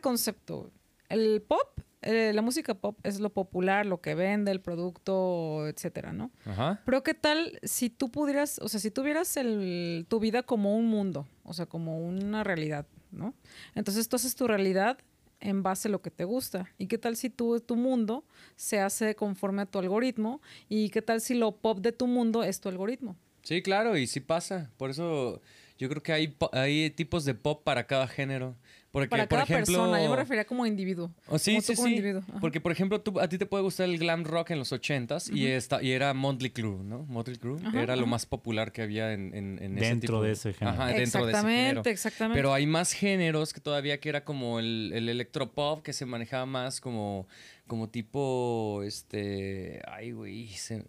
seguido. ¿Qué tal este concepto? El pop, eh, la música pop es lo popular, lo que vende, el producto, etcétera, ¿no? Ajá. Pero ¿qué tal si tú pudieras, o sea, si tuvieras el, tu vida como un mundo, o sea, como una realidad, ¿no? Entonces tú haces tu realidad en base a lo que te gusta. ¿Y qué tal si tú, tu mundo se hace conforme a tu algoritmo? ¿Y qué tal si lo pop de tu mundo es tu algoritmo? Sí, claro, y sí pasa. Por eso yo creo que hay, hay tipos de pop para cada género. Porque, Para por cada ejemplo, persona, yo me refería como individuo. Oh, sí, como sí, tú como sí. individuo. Porque, por ejemplo, tú, a ti te puede gustar el glam rock en los ochentas y, esta, y era Motley Crue, ¿no? Motley Crue Ajá, era lo más popular que había en, en, en ese Dentro tipo de ese género. Ajá, dentro de ese Exactamente, género. exactamente. Pero hay más géneros que todavía que era como el, el electropop que se manejaba más como, como tipo, este, ay, güey, se-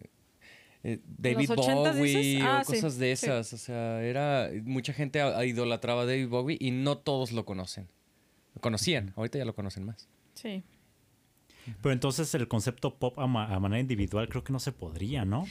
eh, David los 80s Bowie? Ah, o sí, cosas de sí. esas. O sea, era mucha gente a- a idolatraba a David Bowie y no todos lo conocen. Lo conocían, ahorita ya lo conocen más. Sí. Pero entonces el concepto pop a, ma- a manera individual creo que no se podría, ¿no?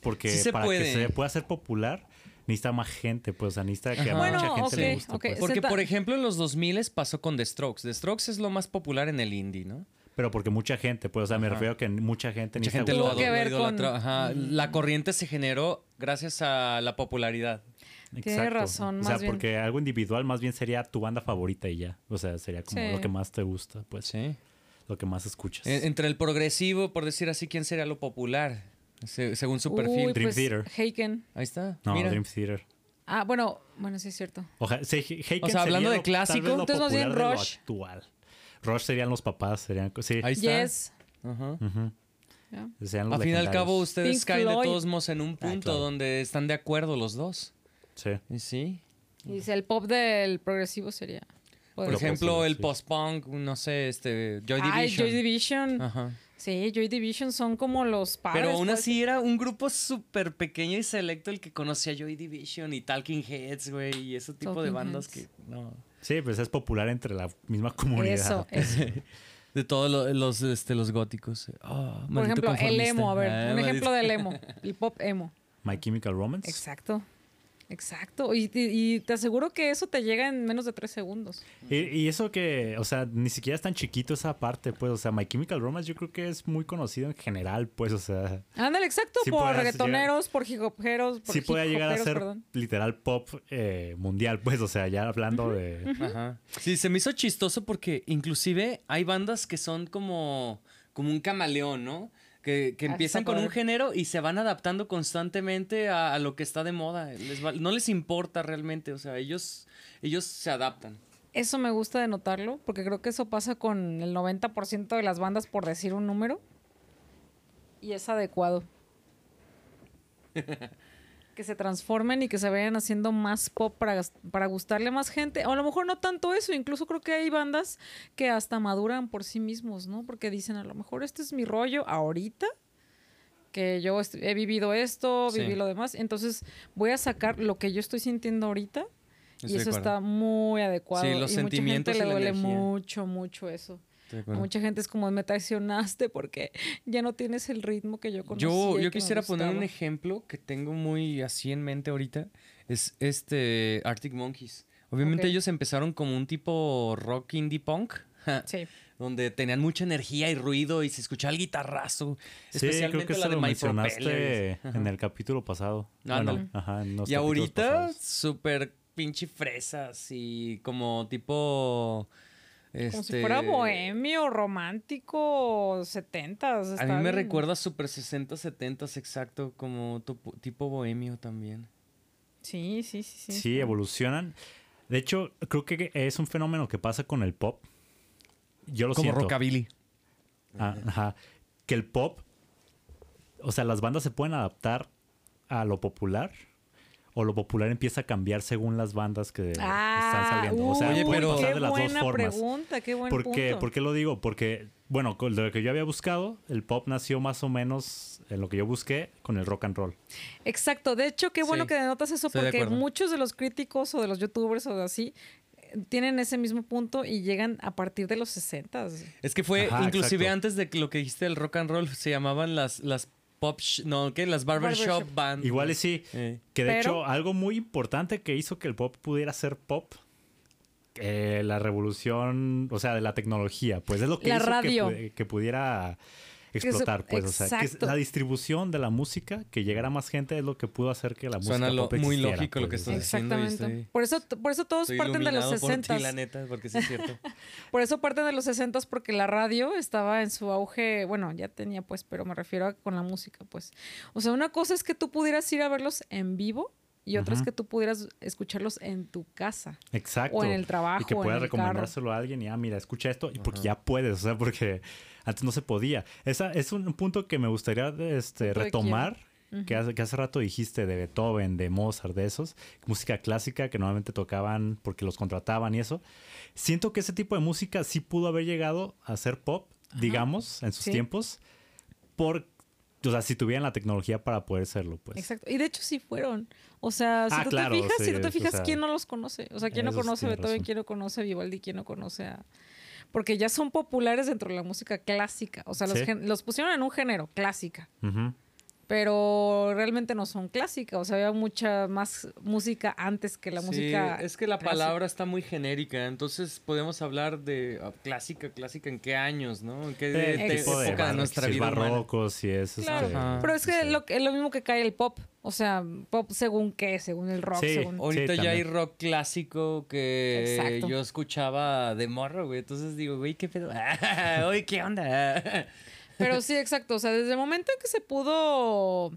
Porque Sí para puede. que se pueda hacer popular necesita más gente, pues, o sea, necesita que a mucha gente le guste. pues. Porque, por ejemplo, en los 2000 pasó con The Strokes. The Strokes es lo más popular en el indie, ¿no? Pero porque mucha gente, pues, o sea, me Ajá. refiero a que mucha gente Mucha gente lo, que ver con- Ajá. La corriente se generó gracias a la popularidad. Tienes razón, O sea, más bien. porque algo individual más bien sería tu banda favorita y ya. O sea, sería como Sí. lo que más te gusta, pues, Sí. lo que más escuchas. En- Entre el progresivo, por decir así, ¿quién sería lo popular? Se- según su perfil. Uy, Dream pues, Theater. Haken. Ahí está. no, Mira. Dream Theater. Ah, bueno, bueno, sí es cierto. O sea, hablando sería de lo- clásico, entonces más bien Rush. actual. Rush serían los papás, serían, sí, Ahí está. Yes. Serían los Al fin y al cabo, ustedes Pink caen de Floyd. todos modos en un punto claro. donde están de acuerdo los dos. Sí. Y sí. Y dice, el pop del progresivo sería. Por ejemplo, posible, el sí. post-punk, no sé, este, Joy Ay, Division. Joy Division. Ajá. Sí, Joy Division son como los padres. Pero aún pues. así era un grupo súper pequeño y selecto el que conocía Joy Division y Talking Heads, güey, y ese tipo de bandas Heads. que no. Sí, pues es popular entre la misma comunidad. Eso, eso. De todos lo- los, este, los góticos. Ah, Por maldito ejemplo, el emo, a ver, Ah, un ejemplo maldito- del emo, el pop emo. My Chemical Romance. Exacto. Exacto. Y, te aseguro que eso te llega en menos de tres segundos. Y, y eso que, o sea, ni siquiera es tan chiquito esa parte, pues, o sea, My Chemical Romance yo creo que es muy conocido en general, pues, o sea, Ándale, exacto, Sí por reggaetoneros, por hip hoperos, por sí puede llegar a ser perdón. literal pop eh, mundial, pues, o sea, ya hablando de... Ajá. Sí, se me hizo chistoso porque inclusive hay bandas que son como, como un camaleón, ¿no? Que, que empiezan con un género y se van adaptando constantemente a, a lo que está de moda. Les va- no les importa realmente, o sea, ellos, ellos se adaptan. Eso me gusta de notarlo, porque creo que eso pasa con el 90% de las bandas, por decir un número. Y es adecuado. que se transformen y que se vayan haciendo más pop para, para gustarle a más gente. O a lo mejor no tanto eso, incluso creo que hay bandas que hasta maduran por sí mismos, ¿no? Porque dicen, a lo mejor este es mi rollo ahorita, que yo he vivido esto, Sí. viví lo demás, entonces voy a sacar lo que yo estoy sintiendo ahorita. Estoy Y eso está muy adecuado. Sí, los y sentimientos mucha y gente la le duele energía. mucho, mucho eso. A mucha gente es como me traicionaste porque ya no tienes el ritmo que yo conocía. Yo, yo quisiera poner un ejemplo que tengo muy así en mente ahorita. Es este Arctic Monkeys. Obviamente ellos empezaron como un tipo rock indie punk. Sí. Donde tenían mucha energía y ruido y se escuchaba el guitarrazo. Sí, creo que la eso de lo My mencionaste. Ajá. en el capítulo pasado. Ándale. Bueno, ajá, en los Y ahorita, súper pinche fresas y como tipo. Como si este, fuera bohemio, romántico, setentas. A mí me bien. recuerda super 60, 70 exacto, como topo- tipo bohemio también. Sí, sí, sí. Sí, Sí, evolucionan. De hecho, creo que es un fenómeno que pasa con el pop. Yo lo como siento. rockabilly. Ah, ajá. Que el pop, o sea, las bandas se pueden adaptar a lo popular o lo popular empieza a cambiar según las bandas que Ah, están saliendo. O sea, uy, puede pero- pasar de las dos formas. pregunta, qué buen ¿Por qué? punto. ¿Por qué lo digo? Porque, bueno, con lo que yo había buscado, el pop nació más o menos en lo que yo busqué con el rock and roll. Exacto, de hecho, qué bueno Sí, que denotas eso, de porque muchos de los críticos o de los youtubers o de así eh, tienen ese mismo punto y llegan a partir de los 60. Es que fue, Ajá, inclusive exacto. antes de lo que dijiste del rock and roll, se llamaban las, las pop, no, ¿qué? Las barbershop Barbershop. band. Igual y sí, Eh. que de Pero- hecho algo muy importante que hizo que el pop pudiera ser pop eh, la revolución, o sea, de la tecnología, pues es lo que La hizo que radio. que, pudiera explotar, pues, o sea, que es la distribución de la música, que llegara a más gente es lo que pudo hacer que la música Suena lo- pop muy lógico lo que pues, estás diciendo. Exactamente. estoy- Por eso, por eso todos parten de los iluminado por ti, 60 la neta, porque sí es cierto. Por eso parten de los 60 porque la radio estaba en su auge, bueno, ya tenía pues, pero me refiero a con la música, pues. O sea, una cosa es que tú pudieras ir a verlos en vivo y otra es que tú pudieras escucharlos en tu casa. Exacto. O en el trabajo, Y que puedas carro. recomendárselo a alguien y, ah, mira, escucha esto, y porque ya puedes, o sea, porque antes no se podía. Esa es un punto que me gustaría este, retomar, que, hace, que hace rato dijiste de Beethoven, de Mozart, de esos, música clásica que normalmente tocaban porque los contrataban y eso. Siento que ese tipo de música sí pudo haber llegado a ser pop, digamos, en sus Sí. tiempos, por, o sea, si tuvieran la tecnología para poder serlo, pues. Exacto. Y de hecho sí fueron. O sea, si Ah, tú claro, te fijas, sí, si tú te o fijas, sea, ¿quién no los conoce? O sea, ¿quién no conoce a Beethoven? razón. ¿Quién no conoce a Vivaldi? ¿Quién no conoce a...? Porque ya son populares dentro de la música clásica. O sea, los, Sí. los pusieron en un género, clásica. Pero realmente no son clásicas. O sea, había mucha más música antes que la Sí, música. es que la clásica. palabra está muy genérica, entonces podemos hablar de ah, clásica, clásica en qué años, ¿no? En qué Eh, de- tipo de época de barro- nuestra si es vida humana. barroco, si es Claro, este, Ajá. pero es que sí. lo, es lo mismo que cae el pop. O sea, pop según qué, según el rock, Sí. según... Ahorita Sí, ya hay rock clásico que Exacto. yo escuchaba de morro, güey. Entonces digo, güey, ¿qué pedo? Oye, ¿qué onda? Pero sí, exacto. O sea, desde el momento en que se pudo,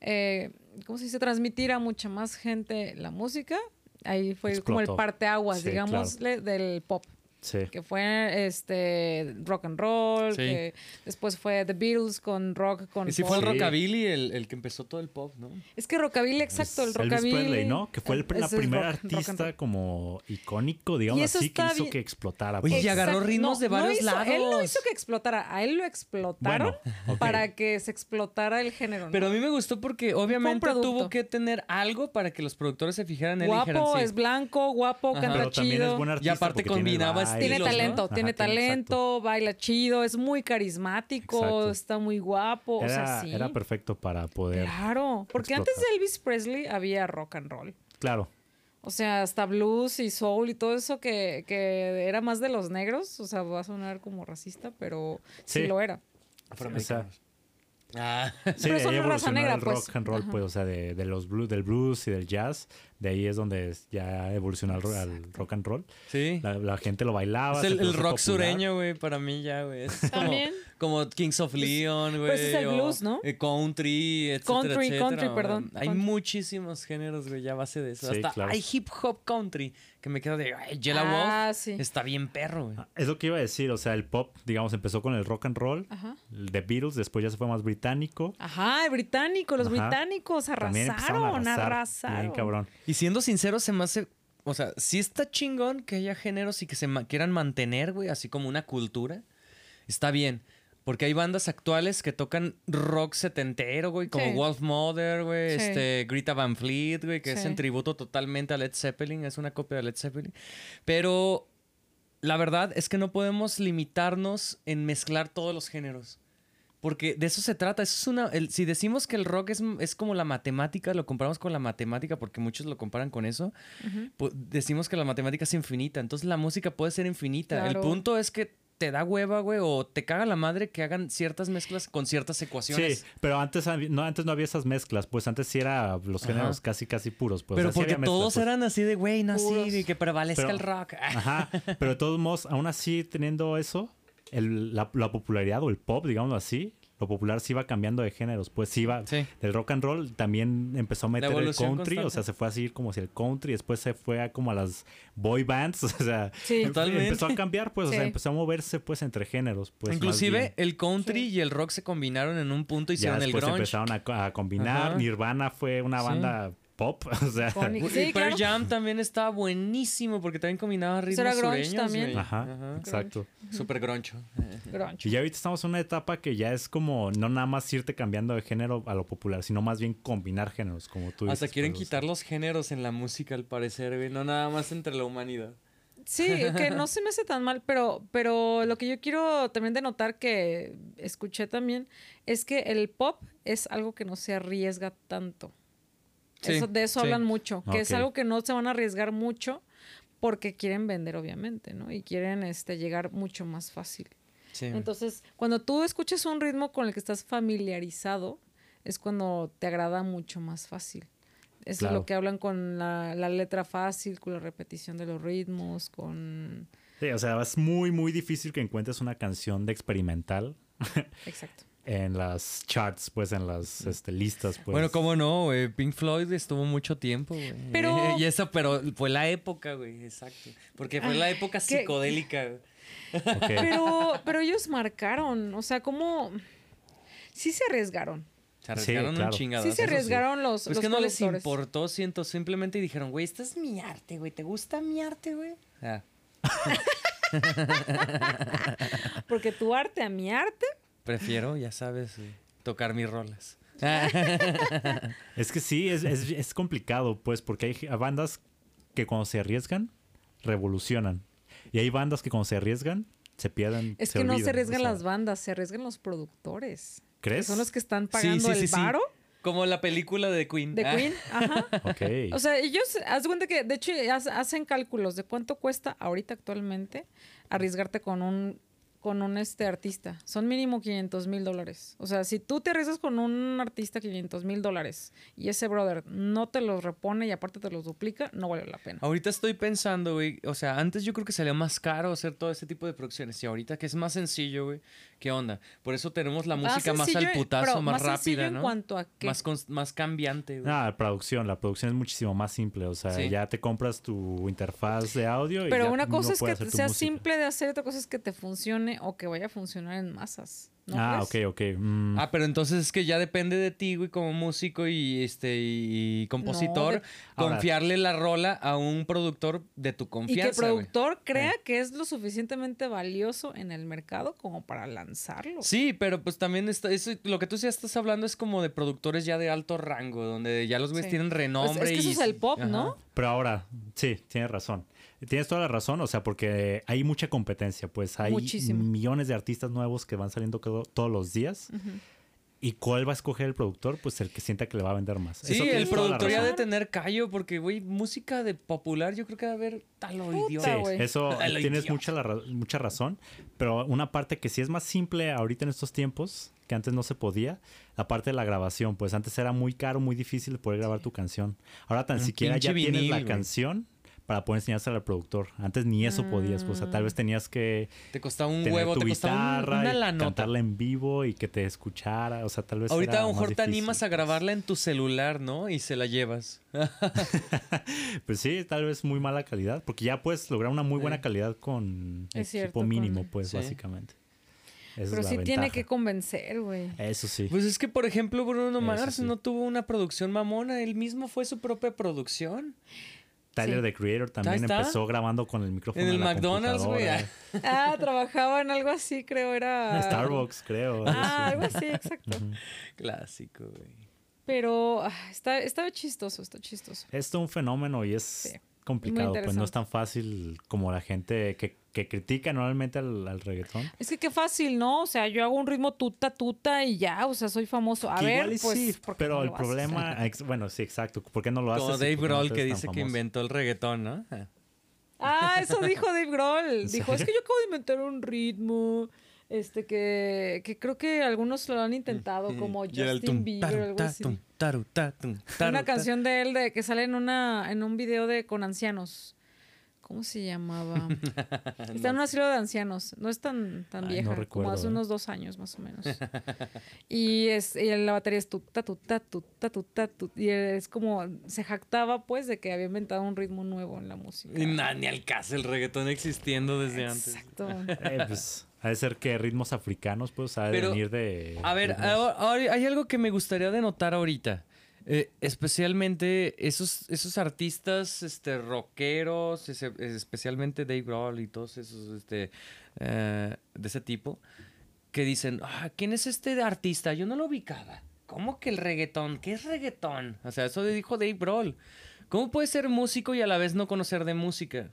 eh, ¿cómo se dice? Transmitir a mucha más gente la música, ahí fue como el parteaguas, Sí, digámosle, del pop. Sí. Que fue este rock and roll, Sí. que después fue The Beatles con rock, con Y si fue el pop. Sí. rockabilly el, el que empezó todo el pop, ¿no? Es que rockabilly, exacto, el Elvis rockabilly. Presley, ¿no? Que fue el, la primera rock- artista como icónico, digamos Y así, que hizo bien. que explotara. Oye, pues. y agarró ritmos de varios hizo- Él no lados. hizo que explotara, a él lo explotaron Bueno, para que se explotara el género. ¿no? Pero a mí me gustó porque obviamente tuvo que tener algo para que los productores se fijaran en él y dijeran, guapo, sí. es blanco, guapo, canta Pero también es buen artista. aparte tiene el combinaba baile, Tiene estilos, ¿no? talento, Ajá, tiene tiene- talento, baila chido, es muy carismático, Exacto. está muy guapo, o Era, sea, sí. era perfecto para poder. Claro, porque antes de Elvis Presley había rock and roll. Claro. O sea, hasta blues y soul y todo eso que, que era más de los negros. O sea, va a sonar como racista, pero sí, Sí. lo era. O sea, Ah. sí, Pero de son ahí raza evolucionó negra, el pues. rock and roll, Ajá. pues, o sea, de, de los blues, del blues y del jazz. De ahí es donde ya evolucionó al, ro- al rock and roll. Sí. La, la gente lo bailaba. Es el, rock popular. sureño, güey, para mí ya, güey. Es como, También. como Kings of Leon, güey. pues es el blues, ¿no? eh, country, etcétera, Country, etcétera, country, perdón, Hay country. muchísimos géneros, güey, ya a base de eso. Sí, Hasta claro. hay hip hop country, que me quedo de, ay, Jella Ah, Wolf sí. está bien perro, güey. Ah, Es lo que iba a decir, o sea, el pop, digamos, empezó con el rock and roll, Ajá. el de Beatles, después ya se fue más británico. Ajá, el británico, los Ajá. británicos arrasaron, arrasar, arrasaron. Bien cabrón. Y siendo sincero, se me hace. O sea, sí está chingón que haya géneros y que se ma- quieran mantener, güey, así como una cultura. Está bien. Porque hay bandas actuales que tocan rock setentero, güey, como Sí. Wolf Mother, güey, Sí. este, Greta Van Fleet, güey, que es Sí. en tributo totalmente a Led Zeppelin, es una copia de Led Zeppelin. Pero la verdad es que no podemos limitarnos en mezclar todos los géneros. Porque de eso se trata. Eso es una. el- si decimos que el rock es, es como la matemática, lo comparamos con la matemática, porque muchos lo comparan con eso, pu- decimos que la matemática es infinita. Entonces la música puede ser infinita. El Claro. punto es que te da hueva, güey, o te caga la madre que hagan ciertas mezclas con ciertas ecuaciones. Sí, pero antes, no, antes no había esas mezclas, pues antes sí era los Ajá. géneros casi, casi puros. Pues, Pero o sea, sí porque había mezclas, todos pues. eran así de, güey, no así, de que prevalezca Pero- el rock. Ajá, pero de todos modos, aún así teniendo eso, el- la, la popularidad o el pop, digámoslo así, lo popular sí iba cambiando de géneros. Pues sí iba Sí. del rock and roll, también empezó a meter el country, o sea, se fue así como si el country, después se fue a como a las boy bands, o sea, Sí. Totalmente. empezó a cambiar, pues, o sea, empezó a moverse pues entre géneros. Pues, Inclusive el country Sí. y el rock se combinaron en un punto y ya hicieron el grunge. empezaron a, co- a combinar. Ajá. Nirvana fue una Sí. banda pop, o sea, Con- Y Sí, Pearl claro. Jam también estaba buenísimo porque también combinaba ritmos era grunge sureños, también. güey. ajá, exacto. Súper groncho. Grunge. Y ya ahorita estamos en una etapa que ya es como no nada más irte cambiando de género a lo popular, sino más bien combinar géneros, como tú Hasta dices, quieren pues, o quitar los géneros en la música, al parecer, güey. No nada más entre la humanidad. Sí, que no se me hace tan mal, pero, pero lo que yo quiero también denotar que escuché también es que el pop es algo que no se arriesga tanto. Sí, Eso- de eso sí. hablan mucho, que es algo que no se van a arriesgar mucho porque quieren vender, obviamente, ¿no? Y quieren este, llegar mucho más fácil. Sí. Entonces, cuando tú escuchas un ritmo con el que estás familiarizado, es cuando te agrada mucho más fácil. Eso es lo que hablan con la, la letra fácil, con la repetición de los ritmos, con... Sí, o sea, es muy, muy difícil que encuentres una canción de experimental Exacto. En las charts, pues en las este, listas. Pues. Bueno, cómo no, güey. Pink Floyd estuvo mucho tiempo, güey. Pero- y eso, pero fue la época, güey, exacto. Porque fue la época ¿qué- psicodélica, güey. Pero, pero ellos marcaron, o sea, como... Sí se arriesgaron. Se Sí, arriesgaron claro. un chingado. Sí se arriesgaron los, Pues los que no les importó, siento, simplemente dijeron, güey, esta es mi arte, güey. ¿Te gusta mi arte, güey? Ah, Porque tu arte a mi arte... prefiero, ya sabes, güey, tocar mis rolas. Es que sí, es, es, es complicado, pues, porque hay bandas que cuando se arriesgan, revolucionan. Y hay bandas que cuando se arriesgan, se pierden. Es se que no olvidan, se arriesgan o sea, las bandas, se arriesgan los productores. que ¿Crees? son los que están pagando sí, el sí, sí. varo Como la película de Queen. de Ah. Queen. Ajá. Ok. O sea, ellos, haz cuenta que, de hecho, hacen cálculos de cuánto cuesta ahorita actualmente arriesgarte con un con un este artista. Son mínimo 500 mil dólares. O sea, si tú te arriesgas con un artista 500 mil dólares y ese brother no te los repone y aparte te los duplica, no vale la pena. Ahorita estoy pensando, güey. O sea, antes yo creo que salía más caro hacer todo este tipo de producciones. Y ahorita que es más sencillo, güey. ¿Qué onda? Por eso tenemos la música más sencillo, al putazo, pero más, sencillo rápida, en ¿no? cuanto a que Más, más cambiante, güey. Ah, la producción, la producción es muchísimo más simple. O sea, Sí. ya te compras tu interfaz de audio y Pero ya una cosa es que sea música. simple de hacer, otra cosa es que te funcione o que vaya a funcionar en masas. ¿No ah, crees? ok, ok. mm, Ah, pero entonces es que ya depende de ti, güey, como músico y este y, compositor, de- Ahora- confiarle la rola a un productor de tu Y que el confianza, güey. productor crea que es lo suficientemente valioso en el mercado como para lanzarlo. Sí, pero pues también está, eso- lo que tú sí estás hablando es como de productores ya de alto rango, donde ya los güeyes Sí. tienen Pues renombre. es que eso es el pop, Ajá. ¿no? Pero ahora, sí, tienes razón. Tienes toda la razón, o sea, porque hay mucha competencia, pues hay Muchísimo. millones de artistas nuevos que van saliendo todo- todos los días. ¿Y cuál va a escoger el productor? Pues el que sienta que le va a vender más. Sí, Eso el productor ya de tener callo, porque, güey, música de popular yo creo que va a haber tal o idiota. Sí, güey. eso tienes idiota. mucha, la ra- mucha razón. Pero una parte que sí es más simple ahorita en estos tiempos, que antes no se podía, la parte de la grabación. Pues antes era muy caro, muy difícil poder grabar tu canción. Ahora tan Un siquiera ya tienes la canción para poder enseñársela al productor. Antes ni eso podías. Pues, o sea, tal vez tenías que Te costaba un tener huevo, tu te costaba un- guitarra una lanota. cantarla en vivo y que te escuchara. O sea, tal vez Ahorita era a lo más mejor te animas a grabarla en tu celular, ¿no? Y se la llevas. Pues sí, tal vez muy mala calidad, porque ya puedes lograr una muy buena calidad con Es equipo cierto, mínimo, con- pues Sí. básicamente. Esa Pero sí tiene que convencer, güey. Eso sí. Pues es que, por ejemplo, Bruno Mars sí. no tuvo una producción mamona. Él mismo fue su propia producción. Tyler, the Creator, también empezó grabando con el micrófono En el la McDonald's, güey. Ah, trabajaba en algo así, creo, era... Starbucks, creo. Ah, algo así, exacto. Clásico, güey. Pero ah, está, está chistoso, está chistoso. Es todo un fenómeno y es Sí. complicado, pues no es tan fácil como la gente que, que critica normalmente al, al reggaetón. Es que qué fácil, ¿no? O sea, yo hago un ritmo tuta, tuta y ya, o sea, soy famoso. A Que ver, pues, sí, ¿por qué pero no el problema, ex- bueno, sí, exacto. ¿Por qué no lo haces? Como Dave no Grohl que dice que inventó el reggaetón, ¿no? Ah. Eso dijo Dave Grohl. ¿En Dijo, es que yo acabo de inventar un ritmo, este, que, que creo que algunos lo han intentado, como Justin Bieber, taru, algo así. Una canción de él de que sale en una en un video de con ancianos. ¿Cómo se llamaba? Está en un asilo de ancianos. No es tan, tan Ay, no vieja, como recuerdo, hace ¿eh? unos dos años más o menos. y, es, y la batería es tu, ta, tu, ta, tu, ta, tu, ta, tu. Y es como, se jactaba pues de que había inventado un ritmo nuevo en la música. Ni al caso el reggaetón existiendo desde antes. Exacto. Eh, pues, ha de ser que ritmos africanos, pues, ha de Pero, venir de... A ver, ritmos- ahora- ahora hay algo que me gustaría denotar ahorita. Eh, especialmente esos, esos artistas este, rockeros, ese- especialmente Dave Grohl y todos esos este, eh, de ese tipo, que dicen, ah, ¿quién es este artista? Yo no lo ubicaba. ¿Cómo que el reggaetón? ¿Qué es reggaetón? O sea, eso dijo Dave Grohl. ¿Cómo puedes ser músico y a la vez no conocer de música?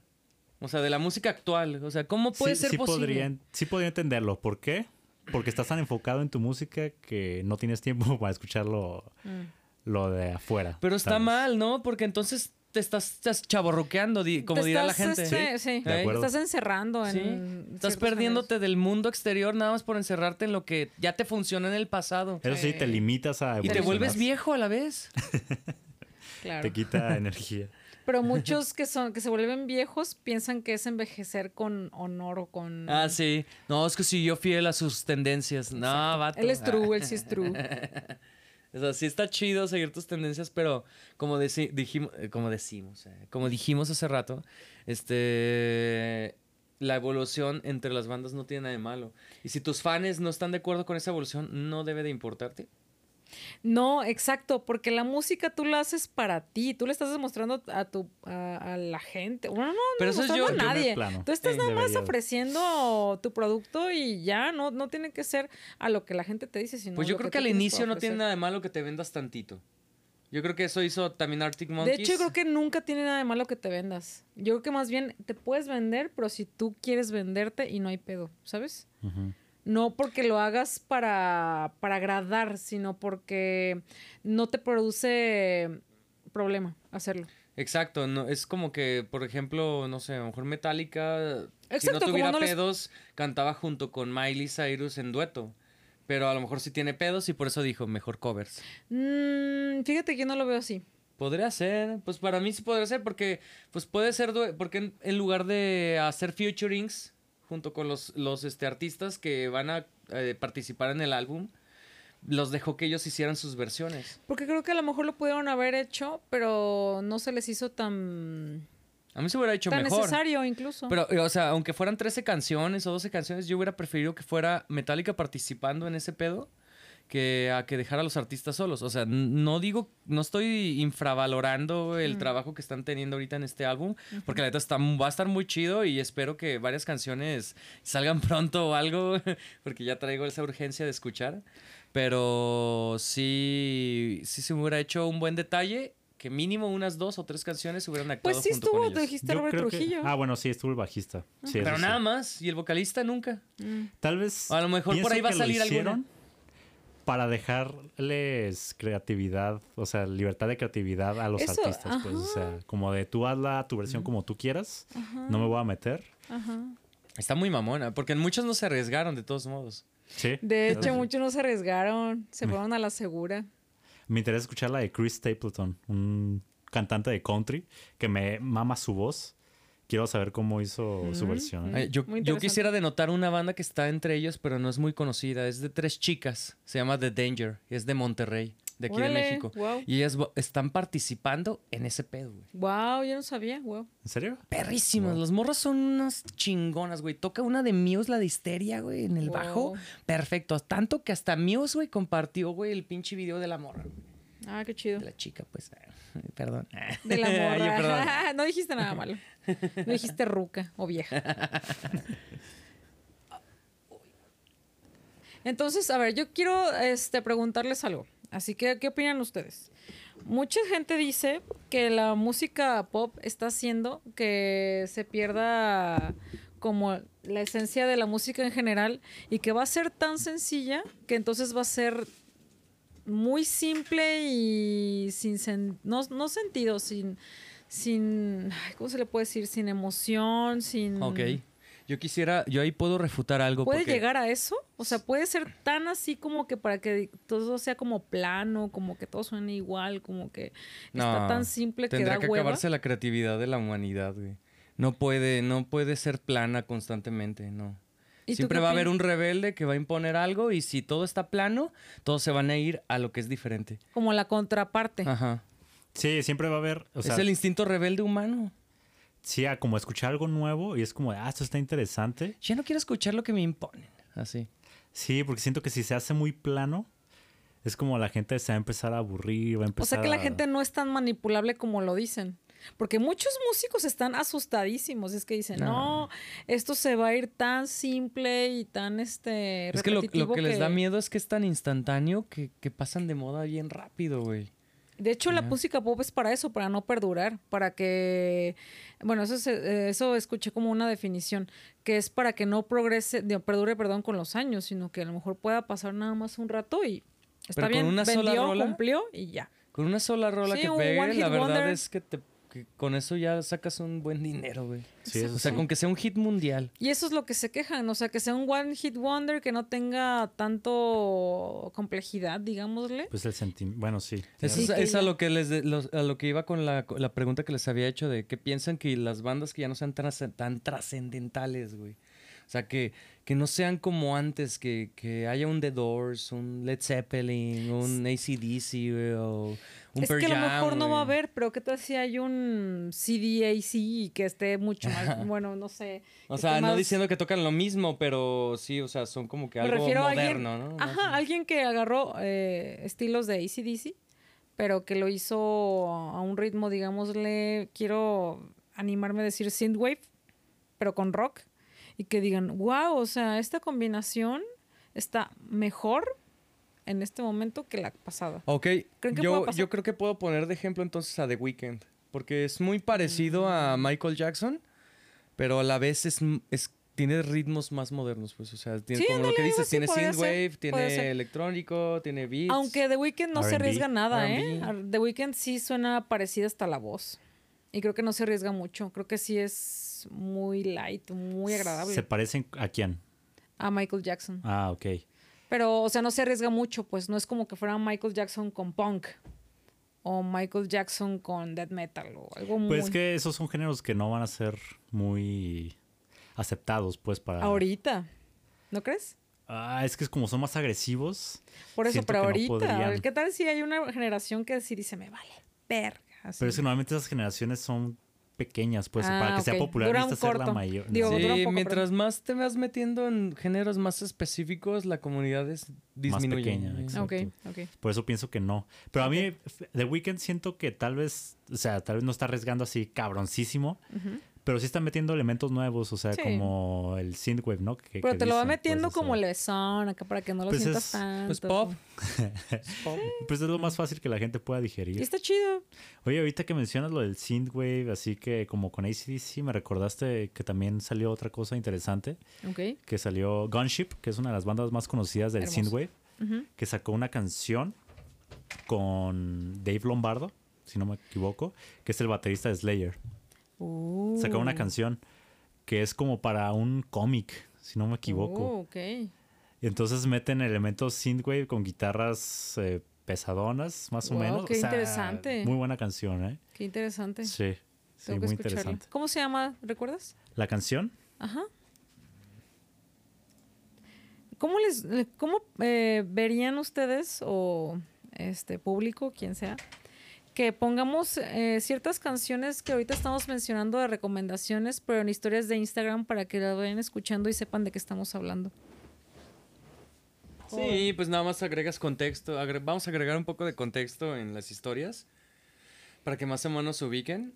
O sea, de la música actual. O sea, ¿cómo puede sí, ser sí posible? Podría, sí podría entenderlo. ¿Por qué? Porque estás tan enfocado en tu música que no tienes tiempo para escucharlo Mm. Lo de afuera. Pero está mal, ¿no? Porque entonces te estás, estás chaborruqueando, como Te dirá la gente. este, sí, De ¿Eh? acuerdo. Te estás encerrando en. Sí. Estás perdiéndote del mundo exterior nada más por encerrarte en lo que ya te funciona en el pasado. Eso sí, te Sí. limitas a Y te vuelves viejo a la vez. Claro. Te quita energía. Pero muchos que son que se vuelven viejos piensan que es envejecer con honor o con. Ah, sí. No, es que siguió fiel a sus tendencias. No, vato. Él es true, él sí es true. O sea, sí está chido seguir tus tendencias, pero como, dijimos, eh, como decimos, eh, como dijimos hace rato, este, la evolución entre las bandas no tiene nada de malo. Y si tus fans no están de acuerdo con esa evolución, no debe de importarte. No, exacto, porque la música tú la haces para ti, tú le estás demostrando a tu a, a la gente. Bueno, no, no Pero eso es yo- a nadie. plano. Tú estás Sí, nada más ofreciendo tu producto y ya, no, no tiene que ser a lo que la gente te dice, sino Pues yo lo creo que al inicio no tiene nada de malo que te vendas tantito. Yo creo que eso hizo también Arctic Monkeys. De hecho, yo creo que nunca tiene nada de malo que te vendas. Yo creo que más bien te puedes vender, pero si tú quieres venderte y no hay pedo, ¿sabes? No porque lo hagas para, para agradar, sino porque no te produce problema hacerlo. Exacto, no, es como que, por ejemplo, no sé, a lo mejor Metallica, si Exacto, no tuviera no les- pedos, cantaba junto con Miley Cyrus en dueto. Pero a lo mejor sí tiene pedos y por eso dijo, mejor covers. Mm, fíjate que yo no lo veo así. Podría ser, pues para mí sí podría ser, porque pues puede ser, porque en, en lugar de hacer featurings junto con los, los este, artistas que van a eh, participar en el álbum, los dejó que ellos hicieran sus versiones. Porque creo que a lo mejor lo pudieron haber hecho, pero no se les hizo tan, A mí se hubiera hecho tan mejor. necesario incluso. Pero, eh, o sea, aunque fueran 13 canciones o 12 canciones, yo hubiera preferido que fuera Metallica participando en ese pedo que a que dejara a los artistas solos. O sea, no digo, no estoy infravalorando el trabajo que están teniendo ahorita en este álbum, porque la neta está, va a estar muy chido y espero que varias canciones salgan pronto o algo, porque ya traigo esa urgencia de escuchar. Pero sí, sí se me hubiera hecho un buen detalle. Que mínimo unas dos o tres canciones hubieran actuado pues sí junto con estuvo, ellos. te dijiste Yo Robert creo que- Trujillo. Ah, bueno, sí, estuvo el bajista. Sí, Pero sí. nada más, y el vocalista nunca. Mm. Tal vez. A lo mejor por ahí va a salir alguna. Para dejarles creatividad, o sea, libertad de creatividad a los Eso, artistas. Pues, o sea, como de tú hazla tu versión como tú quieras, no me voy a meter. Ajá. Está muy mamona, porque muchos no se arriesgaron de todos modos. Sí. De hecho, sí. muchos no se arriesgaron, se fueron a la segura. Me interesa escuchar la de Chris Stapleton, un cantante de country que me mama su voz. Quiero saber cómo hizo su versión. Ay, yo, yo quisiera denotar una banda que está entre ellos, pero no es muy conocida. Es de tres chicas. Se llama The Danger. y Es de Monterrey, de aquí Órale, de México. guau. Y ellas están participando en ese pedo, güey. Wow, yo no sabía, wow. ¿En serio? Perrísimas. Wow. Los morros son unas chingonas, güey. Toca una de Muse, la de Histeria, güey, en el bajo. Wow. Perfecto. Tanto que hasta Muse, güey, compartió, güey, el pinche video de la morra. güey. Ah, qué chido. De la chica, pues. Perdón. De la Yo, morra. perdón. no dijiste nada malo. No dijiste ruca o vieja. Entonces, a ver, yo quiero este, preguntarles algo. Así que, ¿qué opinan ustedes? Mucha gente dice que la música pop está haciendo que se pierda como la esencia de la música en general y que va a ser tan sencilla que entonces va a ser muy simple y sin sen- no, no sentido, sin, sin, ¿cómo se le puede decir? Sin emoción, sin... Ok. Yo quisiera, yo ahí puedo refutar algo. ¿Puede porque- llegar a eso? O sea, puede ser tan así como que para que todo sea como plano, como que todo suene igual, como que está No, tan simple que Tendrá da que hueva. acabarse la creatividad de la humanidad, güey. No puede, no puede ser plana constantemente, no. ¿Y tú Siempre va a haber un rebelde que va a imponer algo y si todo está plano, todos se van a ir a lo que es diferente. Como la contraparte. Ajá. Sí, siempre va a haber. O sea, es el instinto rebelde humano. sí, a como escuchar algo nuevo y es como, ah, esto está interesante. Ya no quiero escuchar lo que me imponen. Así. Sí, porque siento que si se hace muy plano, es como la gente se va a empezar a aburrir, va a O sea que la a- gente no es tan manipulable como lo dicen. Porque muchos músicos están asustadísimos. Es que dicen, no, No. esto se va a ir tan simple y tan este. Es que lo, que les da miedo es que es tan instantáneo que, que pasan de moda bien rápido, güey. De hecho, la música pop es para eso, para no perdurar, para que, bueno, eso se- eso escuché como una definición, que es para que no progrese, digo, perdure, perdón, con los años, sino que a lo mejor pueda pasar nada más un rato y está Pero con bien, una sola vendió, rola, cumplió y ya. Con una sola rola Sí, que pegue, la verdad wonder. es que te que con eso ya sacas un buen dinero, güey. Sí, O sea, sí. con que sea un hit mundial. Y eso es lo que se quejan, o sea, que sea un one hit wonder que no tenga tanto complejidad, digámosle. Pues el sentimiento. Bueno, sí. Eso Sí, es, es a lo que les de- los- a lo que iba con la, la pregunta que les había hecho de que piensan que las bandas que ya no sean tan trascendentales, güey. O sea, que, que no sean como antes, que, que haya un The Doors, un Led Zeppelin, un ACDC, güey, o un es Pearl que a lo Jam, mejor no va a haber, pero ¿qué tal si hay un CDAC que esté mucho más, bueno, no sé. O que sea, esté no más- diciendo que tocan lo mismo, pero sí, o sea, son como que algo moderno, alguien, ¿no? Ajá, alguien que agarró eh, estilos de ACDC, pero que lo hizo a un ritmo, digámosle, quiero animarme a decir synthwave, pero con rock, y que digan, wow, o sea, esta combinación está mejor en este momento que la pasada. Ok, ¿Creen que pueda yo, yo creo que puedo poner de ejemplo entonces a The Weeknd, porque es muy parecido Mm. a Michael Jackson, pero a la vez es, es tiene ritmos más modernos, pues, o sea, tiene, Sí, como lo que dices, tiene ser, synthwave, puede tiene ser. electrónico, tiene beats. Aunque The Weeknd no se arriesga nada, ¿eh? The Weeknd sí suena parecida hasta la voz. Y creo que no se arriesga mucho. Creo que sí es muy light, muy agradable. ¿Se parecen a quién? A Michael Jackson. Ah, ok. Pero, o sea, no se arriesga mucho, pues no es como que fuera Michael Jackson con punk. O Michael Jackson con death metal o algo muy... Pues es que esos son géneros que no van a ser muy aceptados, pues, para... Ahorita. ¿No crees? Ah, es que como son más agresivos. Por eso, pero no ahorita. podrían. ¿Qué tal si hay una generación que sí dice, me vale, verga? Pero es que normalmente esas generaciones son pequeñas, pues, Ah, para que sea popular necesitas ser la mayor. Digo, no, Sí, mientras más te vas metiendo en géneros más específicos, la comunidad es, disminuye. pequeña, güey. exacto. Ok, ok. Por eso pienso que no. Pero a mí, The Weeknd siento que tal vez, o sea, tal vez no está arriesgando así cabroncísimo, Ujú. Pero sí está metiendo elementos nuevos, o sea, Sí. como el synthwave, ¿no? Que- Pero que te lo va metiendo pues, o como sea, levesón acá para que no lo Pues sientas es- tanto. Pues pop. Pop. Pues es lo más fácil que la gente pueda Y digerir. está chido. Oye, ahorita que mencionas lo del synthwave, así que como con ACDC, me recordaste que también salió otra cosa interesante, Ok. que salió Gunship, que es una de las bandas más conocidas del Hermoso. synthwave, que sacó una canción con Dave Lombardo, si no me equivoco, que es el baterista de Slayer. Sacó una Uh. canción que es como para un cómic, si no me equivoco. Oh, entonces meten elementos synthwave con guitarras eh, pesadonas, más o menos. qué interesante. Muy buena canción, ¿eh? Qué interesante. Sí, sí, muy interesante. ¿Cómo se llama? ¿Recuerdas? La canción, Ajá. ¿Cómo les, cómo eh, verían ustedes o este público, quien sea, que pongamos eh, ciertas canciones que ahorita estamos mencionando de recomendaciones, pero en historias de Instagram para que las vayan escuchando y sepan de qué estamos hablando? Sí, pues nada más agregas contexto. agre- vamos a agregar un poco de contexto en las historias para que más o menos se ubiquen.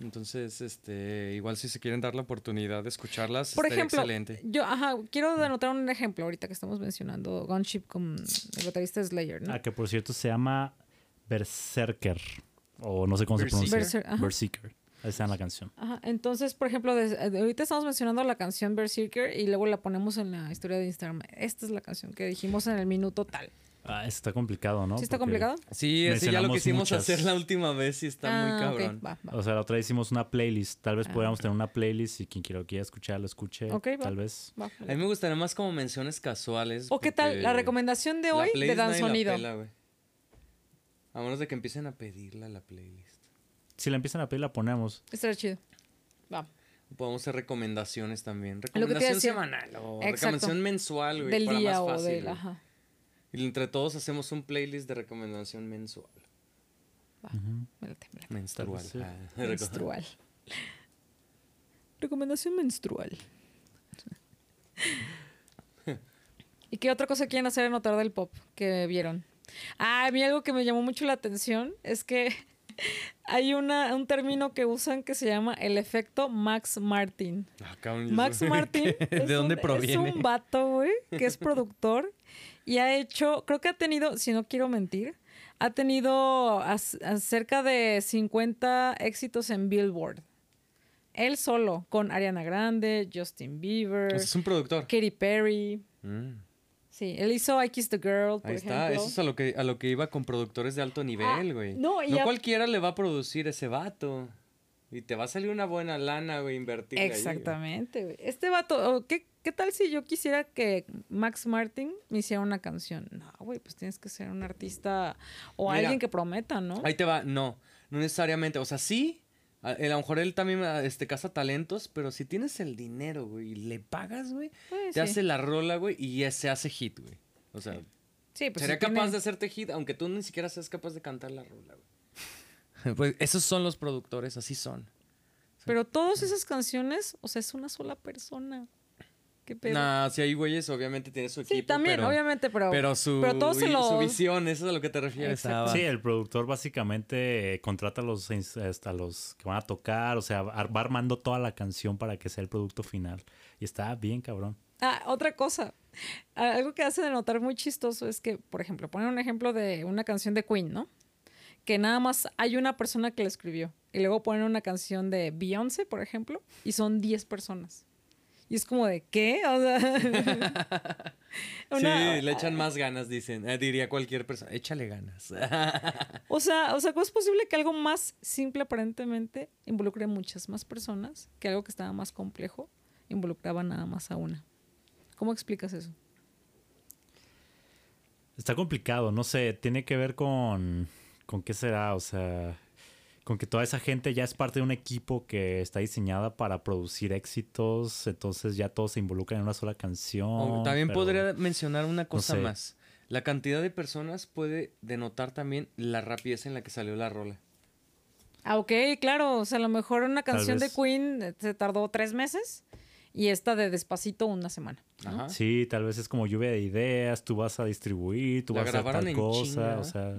Entonces, este, igual si se quieren dar la oportunidad de escucharlas, Por ejemplo, excelente. yo ajá, quiero denotar un ejemplo ahorita que estamos mencionando Gunship con el baterista Slayer, ¿no? ah, que por cierto se llama Berserker, o no sé cómo se pronuncia. Berser-. Berserker. Ahí está en la canción. Ajá, entonces, por ejemplo, des- eh, ahorita estamos mencionando la canción Berserker y luego la ponemos en la historia de Instagram. Esta es la canción que dijimos en el minuto tal. Ah, está complicado, ¿no? ¿Sí está Porque- complicado? Sí, ese ya lo quisimos muchas. hacer la última vez y está muy Ah, cabrón. va, va. O sea, la otra vez hicimos una playlist. Tal vez Ah, podríamos tener una playlist y quien quiera, quiera escucharlo, escuche. Ok, va. Tal vez. va. A mí me gustaría más como menciones casuales. ¿O qué tal? La recomendación de hoy de Dan Sonido. pela. A menos de que empiecen a pedirla la playlist. Si la empiezan a pedir, la ponemos. Estará chido. Va. Podemos hacer recomendaciones también. Recomendación semanal o Exacto. recomendación mensual, güey. Del para día más o fácil, del. güey. Ajá. Y entre todos hacemos un playlist de recomendación mensual. Me late, me late. Menstrual. sí. Ah, Menstrual. Recomendación menstrual. ¿Y qué otra cosa quieren hacer en notar del pop que vieron? Ah, a mí algo que me llamó mucho la atención es que hay una, un término que usan que se llama el efecto Max Martin. Ah, cabrón, ¿y Max? Martin. ¿De es dónde un- proviene? Es un vato, güey, que es productor y ha hecho, creo que ha tenido, si no quiero mentir, ha tenido a cerca de 50 éxitos en Billboard. Él solo, con Ariana Grande, Justin Bieber, es un productor. Katy Perry. Mm, Sí, él hizo I Kiss the Girl, por Ahí está. Eso es a lo que a lo que iba con productores de alto nivel, güey. no, y a- cualquiera le va a producir ese vato. Y te va a salir una buena lana, güey, invertir. Exactamente, güey. Este vato, oh, ¿qué, ¿qué tal si yo quisiera que Max Martin me hiciera una canción? No, güey, pues tienes que ser un artista o Mira, alguien que prometa, ¿no? Ahí te va, no, no necesariamente. O sea, sí, a, a lo mejor él también este, caza talentos, pero si tienes el dinero, güey, y le pagas, güey, Pues, te sí. hace la rola, güey, y ya se hace hit, güey. O sea, Sí, pues sería si tiene- capaz de hacerte hit, aunque tú ni siquiera seas capaz de cantar la rola, güey. pues esos son los productores, así son. Pero todas esas canciones, o sea, es una sola persona. ¿Qué pedo? Nah, si hay güeyes, obviamente tiene su equipo. sí, también, pero, obviamente, pero... Pero su, pero todos se vi- lo- su visión, eso es a lo que te refieres. Sí, el productor básicamente eh, contrata a los, este, a los que van a tocar, o sea, va armando toda la canción para que sea el producto final. Y está bien cabrón. Ah, otra cosa. Ah, Algo que hace de notar muy chistoso es que, por ejemplo, poner un ejemplo de una canción de Queen, ¿no? Que nada más hay una persona que la escribió. Y luego ponen una canción de Beyoncé, por ejemplo, y son 10 personas. Y es como de, ¿qué? O sea, una- Sí, le echan más ganas, dicen. Eh, diría cualquier persona. Échale ganas. O sea, o sea, ¿cómo es posible que algo más simple aparentemente involucre a muchas más personas que algo que estaba más complejo involucraba nada más a una? ¿Cómo explicas eso? Está complicado, no sé, tiene que ver con, con qué será, o sea, con que toda esa gente ya es parte de un equipo que está diseñada para producir éxitos, entonces ya todos se involucran en una sola canción. O también pero- podría mencionar una cosa sé. más. La cantidad de personas puede denotar también la rapidez en la que salió la rola. Ah, ok, claro. O sea, a lo mejor una canción de. Queen eh, se tardó tres meses y esta de Despacito una semana. ¿no? Ajá. Sí, tal vez es como lluvia de ideas, tú vas a distribuir, tú La vas a hacer tal cosa, chinga, o sea.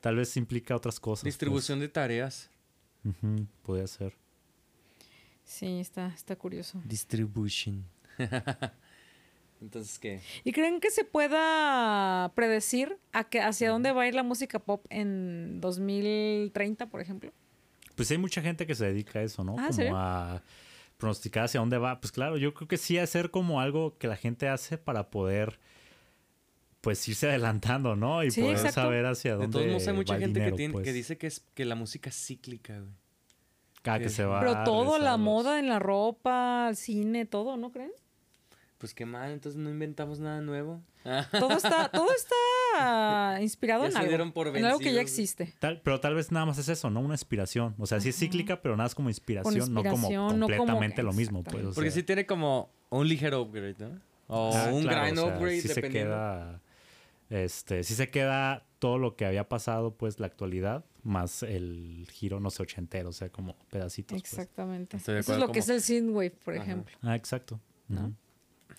Tal vez implica otras cosas. pues. Distribución de tareas. Ujú, podría ser. Sí, está, está curioso. Distribution. Entonces, ¿qué? ¿Y creen que se pueda predecir a que, hacia dónde va a ir la música pop en 2030, por ejemplo? Pues hay mucha gente que se dedica a eso, ¿no? Ah, ¿en como a pronosticar hacia dónde va. Pues claro, yo creo que sí hacer como algo que la gente hace para poder pues irse adelantando, ¿no? Y Sí, poder exacto. saber hacia De dónde todos modos, hay mucha gente dinero, que, tiene, pues. que dice que, es, que la música es cíclica, güey. Ah, que que- se va Pero a todo, la los- moda en la ropa, el cine, todo, ¿no creen? Pues qué mal, entonces no inventamos nada nuevo. Todo está, todo está inspirado Ya en se algo. dieron por en algo que ya existe. Tal- pero tal vez nada más es eso, ¿no? Una inspiración. O sea, sí es cíclica, pero nada es como inspiración, no como inspiración, no como- completamente lo mismo, pues. Porque sí tiene como un ligero upgrade, ¿no? O Ah, un claro, gran o sea, upgrade, sí se dependiendo. queda, este, sí se queda todo lo que había pasado, pues, la actualidad, más el giro, no sé, ochentero, o sea, como pedacitos. pues. Exactamente. Eso es lo que es el synthwave, por Ajá. ejemplo. Ah, exacto. ¿No?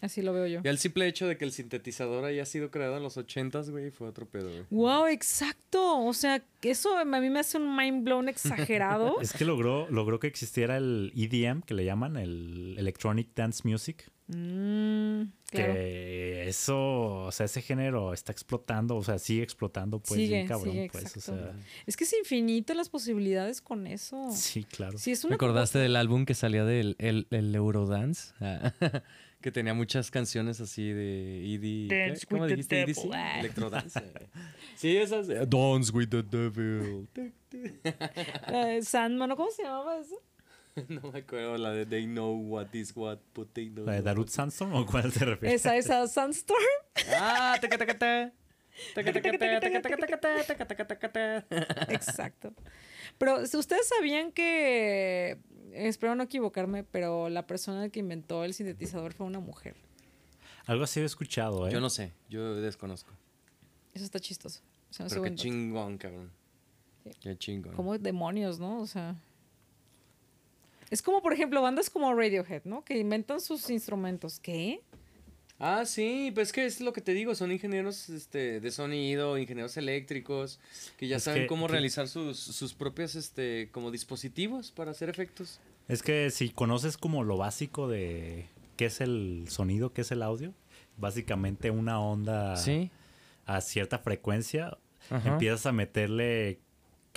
Así lo veo yo. Ya el simple hecho de que el sintetizador haya sido creado en los ochentas, güey, fue otro pedo, güey. Wow, exacto. O sea, eso a mí me hace un mind blown exagerado. Es que logró, logró que existiera el EDM, que le llaman, el Electronic Dance Music. Mm, claro. Que eso, o sea, ese género está explotando, o sea, sigue explotando, pues, Sigue, bien cabrón, sigue, pues, o sea, Es que es infinito las posibilidades con eso. sí, claro. Sí, es ¿Me una acordaste del álbum que salía del el, el Eurodance? Ah, que tenía muchas canciones así de ED. Dance ¿Cómo with the dijiste? devil. EDC? Ah. Electrodance. sí, esas. Dance with the devil. Sandman. ¿cómo se llamaba eso? no me acuerdo la de They know what is what, but they don't ¿La de know Darut what- Sandstorm o cuál te refieres? Esa, esa, Sandstorm. Ah, taca, taca, ta. Taca, taca, ta, taca, taca, taca, ta, taca, taca, taca, ta. Exacto. Pero ustedes sabían que, espero no equivocarme, pero la persona que inventó el sintetizador fue una mujer. Algo así he escuchado, ¿eh? Yo no sé, yo desconozco. Eso está chistoso. Se me hace Pero qué chingón, cabrón. Sí. Qué chingón. Como demonios, ¿no? O sea. Es como, por ejemplo, bandas como Radiohead, ¿no? Que inventan sus instrumentos. ¿Qué? Ah, sí, pues que es lo que te digo, son ingenieros este, de sonido, ingenieros eléctricos, que ya Es saben que- cómo que- realizar sus, sus propios este, como dispositivos para hacer efectos. Es que si conoces como lo básico de qué es el sonido, qué es el audio, básicamente una onda Sí. a cierta frecuencia, Ajá. empiezas a meterle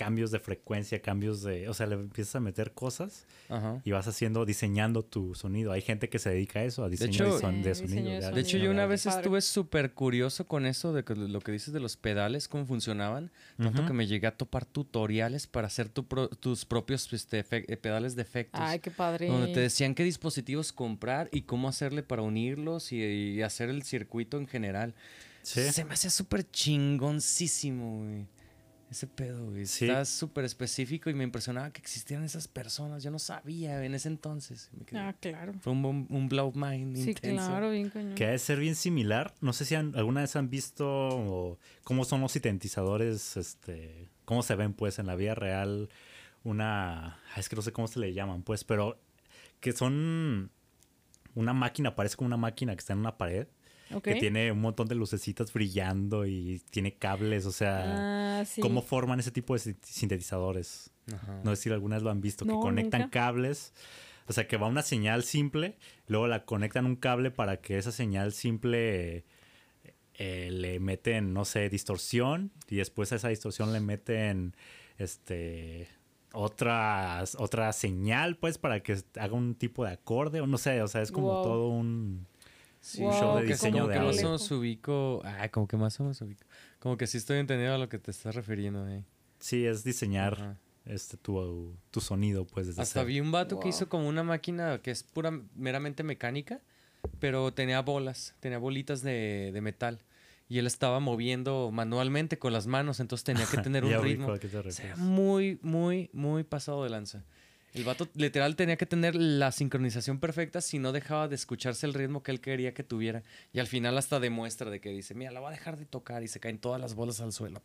cambios de frecuencia, cambios de, o sea, le empiezas a meter cosas Ajá. y vas haciendo, diseñando tu sonido. Hay gente que se dedica a eso, a diseño de, hecho- son- de Sí, sonido. diseño de hecho, yo una vez Padre. estuve súper curioso con eso de que lo que dices de los pedales, cómo funcionaban. Tanto Ujú. que me llegué a topar tutoriales para hacer tu pro- tus propios este, eh, pedales de efectos. Ay, qué padre. Donde te decían qué dispositivos comprar y cómo hacerle para unirlos y, y hacer el circuito en general. Sí. Se me hacía súper chingoncísimo, güey. Ese pedo, güey. Sí. Está súper específico y me impresionaba que existieran esas personas. Yo no sabía en ese entonces. Me quedé- Ah, claro. Fue un, bom- un blow mind Sí, intenso. claro, bien cañón. Que ha de ser bien similar. No sé si han- alguna vez han visto o cómo son los sintetizadores, este, cómo se ven pues en la vida real. Una, ah, es que no sé cómo se le llaman pues, pero que son una máquina, parece como una máquina que está en una pared, Que tiene un montón de lucecitas brillando y tiene cables, o sea, Ah, sí. cómo forman ese tipo de sin- sintetizadores. Ajá. No sé si alguna vez lo han visto, que conectan nunca. cables. O sea, que va una señal simple, luego la conectan un cable para que esa señal simple eh, le meten, no sé, distorsión y después a esa distorsión le meten este otra, otra señal, pues, para que haga un tipo de acorde o no sé, o sea, es como Wow. todo un... Sí, Wow, show de como que- diseño de que más o menos ubico. Ay, como que más o menos ubico. Como que sí estoy entendiendo a lo que te estás refiriendo, eh. Sí, es diseñar Ajá. este tu, tu sonido, pues, desde Hasta cero. vi un vato que hizo como una máquina que es pura meramente mecánica, pero tenía bolas, tenía bolitas de, de metal. Y él estaba moviendo manualmente con las manos, entonces tenía que tener un ritmo. a qué te O sea, muy, muy, muy pasado de lanza. El vato literal tenía que tener la sincronización perfecta si no dejaba de escucharse el ritmo que él quería que tuviera. Y al final hasta demuestra de que dice, mira, la voy a dejar de tocar y se caen todas las bolas al suelo.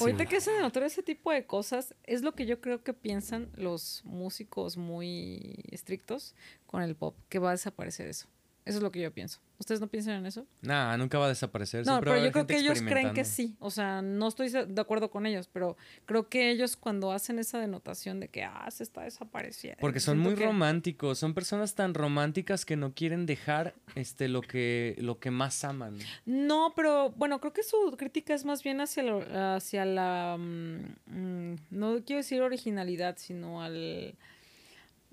Ahorita que hacen de notar ese tipo de cosas, es lo que yo creo que piensan los músicos muy estrictos con el pop, que va a desaparecer eso. Eso es lo que yo pienso. ¿Ustedes no piensan en eso? Nah, nunca va a desaparecer. No, siempre va pero a yo creo que ellos creen que sí. O sea, no estoy de acuerdo con ellos, pero creo que ellos cuando hacen esa denotación de que, ah, se está desapareciendo. Porque son muy que- románticos, son personas tan románticas que no quieren dejar este lo que lo que más aman. No, pero bueno, creo que su crítica es más bien hacia, lo- hacia la, mm, mm, no quiero decir originalidad, sino al,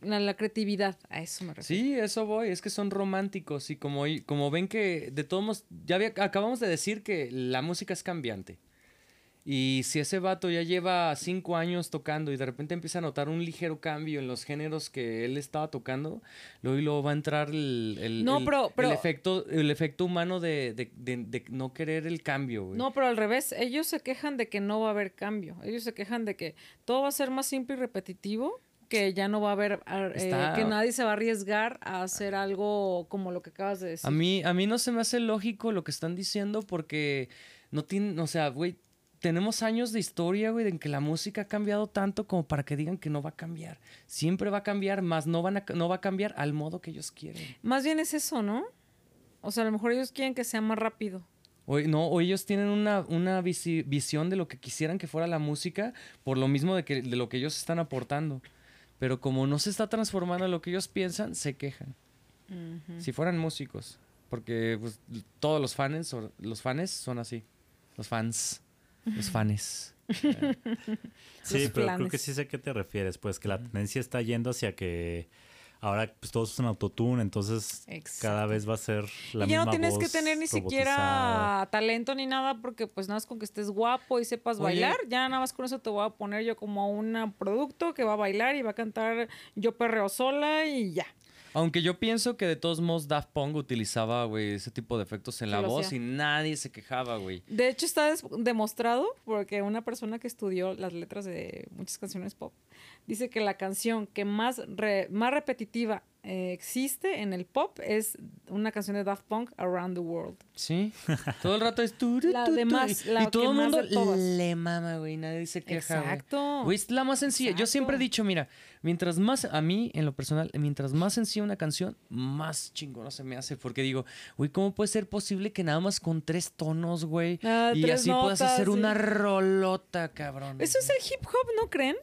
la creatividad. A eso me refiero. Sí, eso voy, es que son románticos y como, y como ven que de todos modos, ya había- acabamos de decir que la música es cambiante. Y si ese vato ya lleva cinco años tocando y de repente empieza a notar un ligero cambio en los géneros que él estaba tocando, luego y luego va a entrar el, el- No, el- pero- pero- el efecto, el efecto humano de, de- de- de no querer el cambio, güey. No, pero al revés, ellos se quejan de que no va a haber cambio. Ellos se quejan de que todo va a ser más simple y repetitivo, que ya no va a haber, ah, eh, que nadie se va a arriesgar a hacer algo como lo que acabas de decir. A mí, a mí no se me hace lógico lo que están diciendo porque no tienen, o sea, güey, tenemos años de historia, güey, en que la música ha cambiado tanto como para que digan que no va a cambiar. Siempre va a cambiar, más no, van a, no va a cambiar al modo que ellos quieren. Más bien es eso, ¿no? O sea, a lo mejor ellos quieren que sea más rápido. O, no, o ellos tienen una, una visi- visión de lo que quisieran que fuera la música por lo mismo de, que, de lo que ellos están aportando. Pero como no se está transformando en lo que ellos piensan, se quejan. Si fueran músicos. Porque pues, todos los fans, los fans son así. Los fans. Los fans. Sí, Los pero creo que sí sé a qué te refieres, pues que la tendencia está yendo hacia que ahora pues todos usan autotune, entonces Exacto. cada vez va a ser la y ya misma no tienes que tener ni robotizada. siquiera talento ni nada, porque pues nada más con que estés guapo y sepas Oye. bailar, ya nada más con eso te voy a poner yo como un producto que va a bailar y va a cantar yo perreo sola y ya. Aunque yo pienso que de todos modos Daft Punk utilizaba, güey, ese tipo de efectos en la lo voz y nadie se quejaba, güey. De hecho, está demostrado porque una persona que estudió las letras de muchas canciones pop dice que la canción que más, re- más repetitiva eh, existe en el pop es una canción de Daft Punk, Around the World. Sí. Todo el rato es tu, La de más- y- la y todo el mundo le mama, güey. Nadie se queja. Exacto. Güey, es la más sencilla. Yo siempre he dicho, mira, mientras más, a mí, en lo personal, mientras más sencilla una canción, más chingona se me hace. Porque digo, güey, ¿cómo puede ser posible que nada más con tres tonos, güey? Ah, y así puedas hacer sí. una rolota, cabrón. Eso es el hip hop, ¿no creen?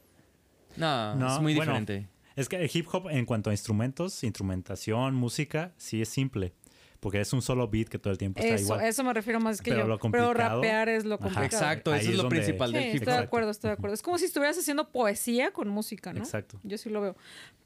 No, No, es muy bueno, diferente. Es que el hip hop en cuanto a instrumentos, instrumentación, música, sí es simple. Porque es un solo beat que todo el tiempo está Eso, igual. eso me refiero más que Pero yo. lo Pero rapear es lo Ajá. complicado. Exacto, eso es es lo donde- principal Sí, del hip estoy hop. de Exacto. acuerdo, estoy de acuerdo. Es como si estuvieras haciendo poesía con música, ¿no? Exacto. Yo sí lo veo.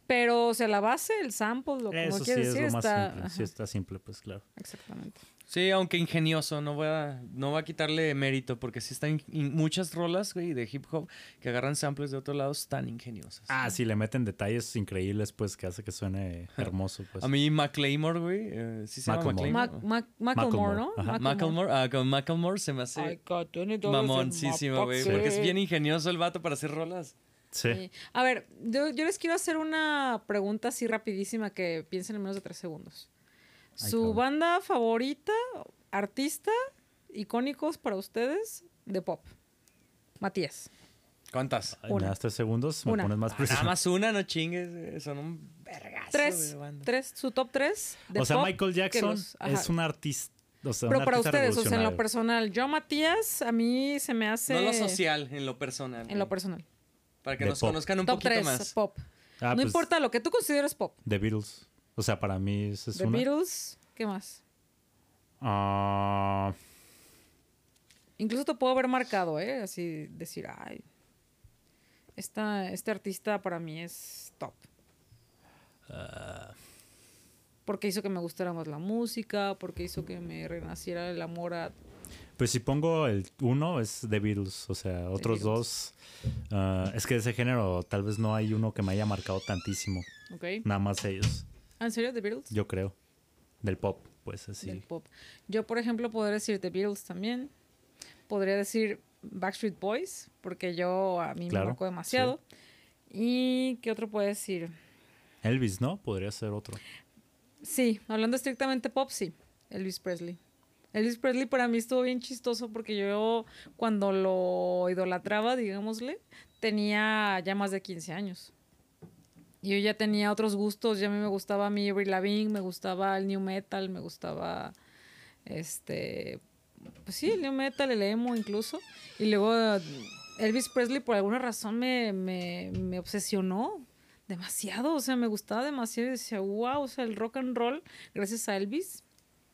Pero, o sea, la base, el sample, lo como Eso sí quieres es decir, lo más está... simple. Sí está simple, pues claro. Exactamente. Sí, aunque ingenioso, no voy a, no voy a quitarle mérito porque sí están in- muchas rolas, güey, de hip hop que agarran samples de otros lados tan ingeniosas. Ah, sí, le meten detalles increíbles, pues, que hace que suene hermoso, pues. A mí McLeymore, güey, eh, sí se llama Macklemore. Mac, Mac, Macklemore, ¿no? Ajá. Macklemore, ah, con Macklemore se me hace got 20 dollars in my mamoncísimo, güey, porque es bien ingenioso el vato para hacer rolas. sí. Sí. A ver, yo, yo les quiero hacer una pregunta así rapidísima que piensen en menos de tres segundos. ¿Su cabrón. banda favorita, artista, icónicos para ustedes de pop? Matías. ¿Cuántas? Ay, Una. me das tres segundos, me Una. pones más Ah, preciso. Nada más una, no chingues, son un vergazo Tres, de banda. tres, su top tres de O sea, pop Michael Jackson los- es un artista. O sea, Pero un para artista ustedes, o sea, en lo personal, yo Matías, a mí se me hace... No lo social, en lo personal. En lo personal. Para que De nos pop. conozcan un top poquito tres, más. pop. Ah, no pues, importa lo que tú consideres pop. The Beatles. O sea, para mí esa es The una. Beatles, ¿qué más? Ah, Incluso te puedo haber marcado, ¿eh? Así decir, ay, esta, este artista para mí es top. ah, Porque hizo que me gustara más la música, porque hizo que me renaciera el amor a... pues si pongo el uno es The Beatles. O sea, otros dos. ah, es que de ese género tal vez no hay uno que me haya marcado tantísimo. ¿Ok? Nada más ellos, ¿Ah, ¿En serio? ¿The Beatles? yo creo. Del pop, pues así. Del pop. Yo, por ejemplo, podría decir The Beatles también. Podría decir Backstreet Boys, porque yo a mí Claro, me marcó demasiado. ¿Y qué otro puede decir? Elvis, ¿no? Podría ser otro. Sí, hablando estrictamente pop, sí. Elvis Presley. Elvis Presley para mí estuvo bien chistoso porque yo cuando lo idolatraba, digámosle, tenía ya más de 15 años. Y yo ya tenía otros gustos, ya a mí me gustaba mi Avril Lavigne, me gustaba el new metal, me gustaba este pues sí, el new metal, el emo incluso. Y luego Elvis Presley por alguna razón me, me, me obsesionó demasiado, o sea, me gustaba demasiado y decía, wow, o sea, el rock and roll, gracias a Elvis,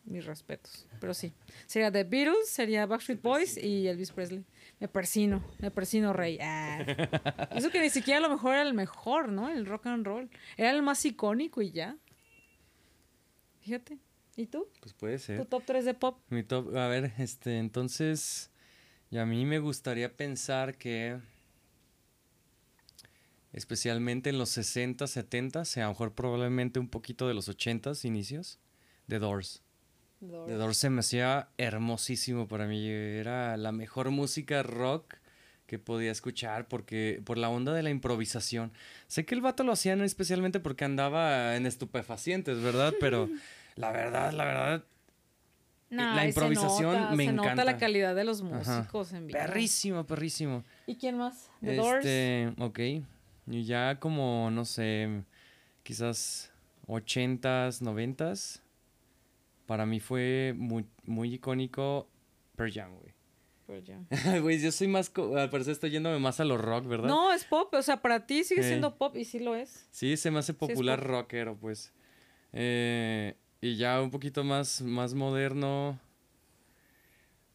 mis respetos. Pero sí, sería The Beatles, sería Backstreet Boys y Elvis Presley. Me persino, me persino, rey. Ah. Eso que ni siquiera a lo mejor era el mejor, ¿no? El rock and roll. Era el más icónico y ya. Fíjate. ¿Y tú? Pues puede ser. ¿Tu top 3 de pop? Mi top, a ver, este, entonces, y a mí me gustaría pensar que, especialmente en los 60, 70, a lo mejor probablemente un poquito de los 80 inicios, The Doors. The Doors se me hacía hermosísimo para mí, era la mejor música rock que podía escuchar porque por la onda de la improvisación. Sé que el vato lo hacían especialmente porque andaba en estupefacientes, ¿verdad? Pero la verdad, la verdad, Nah, la improvisación nota, me se nota la encanta. calidad de los Ajá. músicos en vivo. Perrísimo, perrísimo. ¿Y quién más? The Doors. Este, ok. Y ya como, no sé, quizás 80s, 90s. Para mí fue muy, muy icónico Pearl Jam, güey. Pearl Jam. Güey, yo soy más, co- al parecer estoy yéndome más a lo rock, ¿verdad? No, es pop. O sea, para ti sigue siendo pop y sí lo es. Sí, se me hace popular pop. rockero, pues. Eh, y ya un poquito más, más moderno.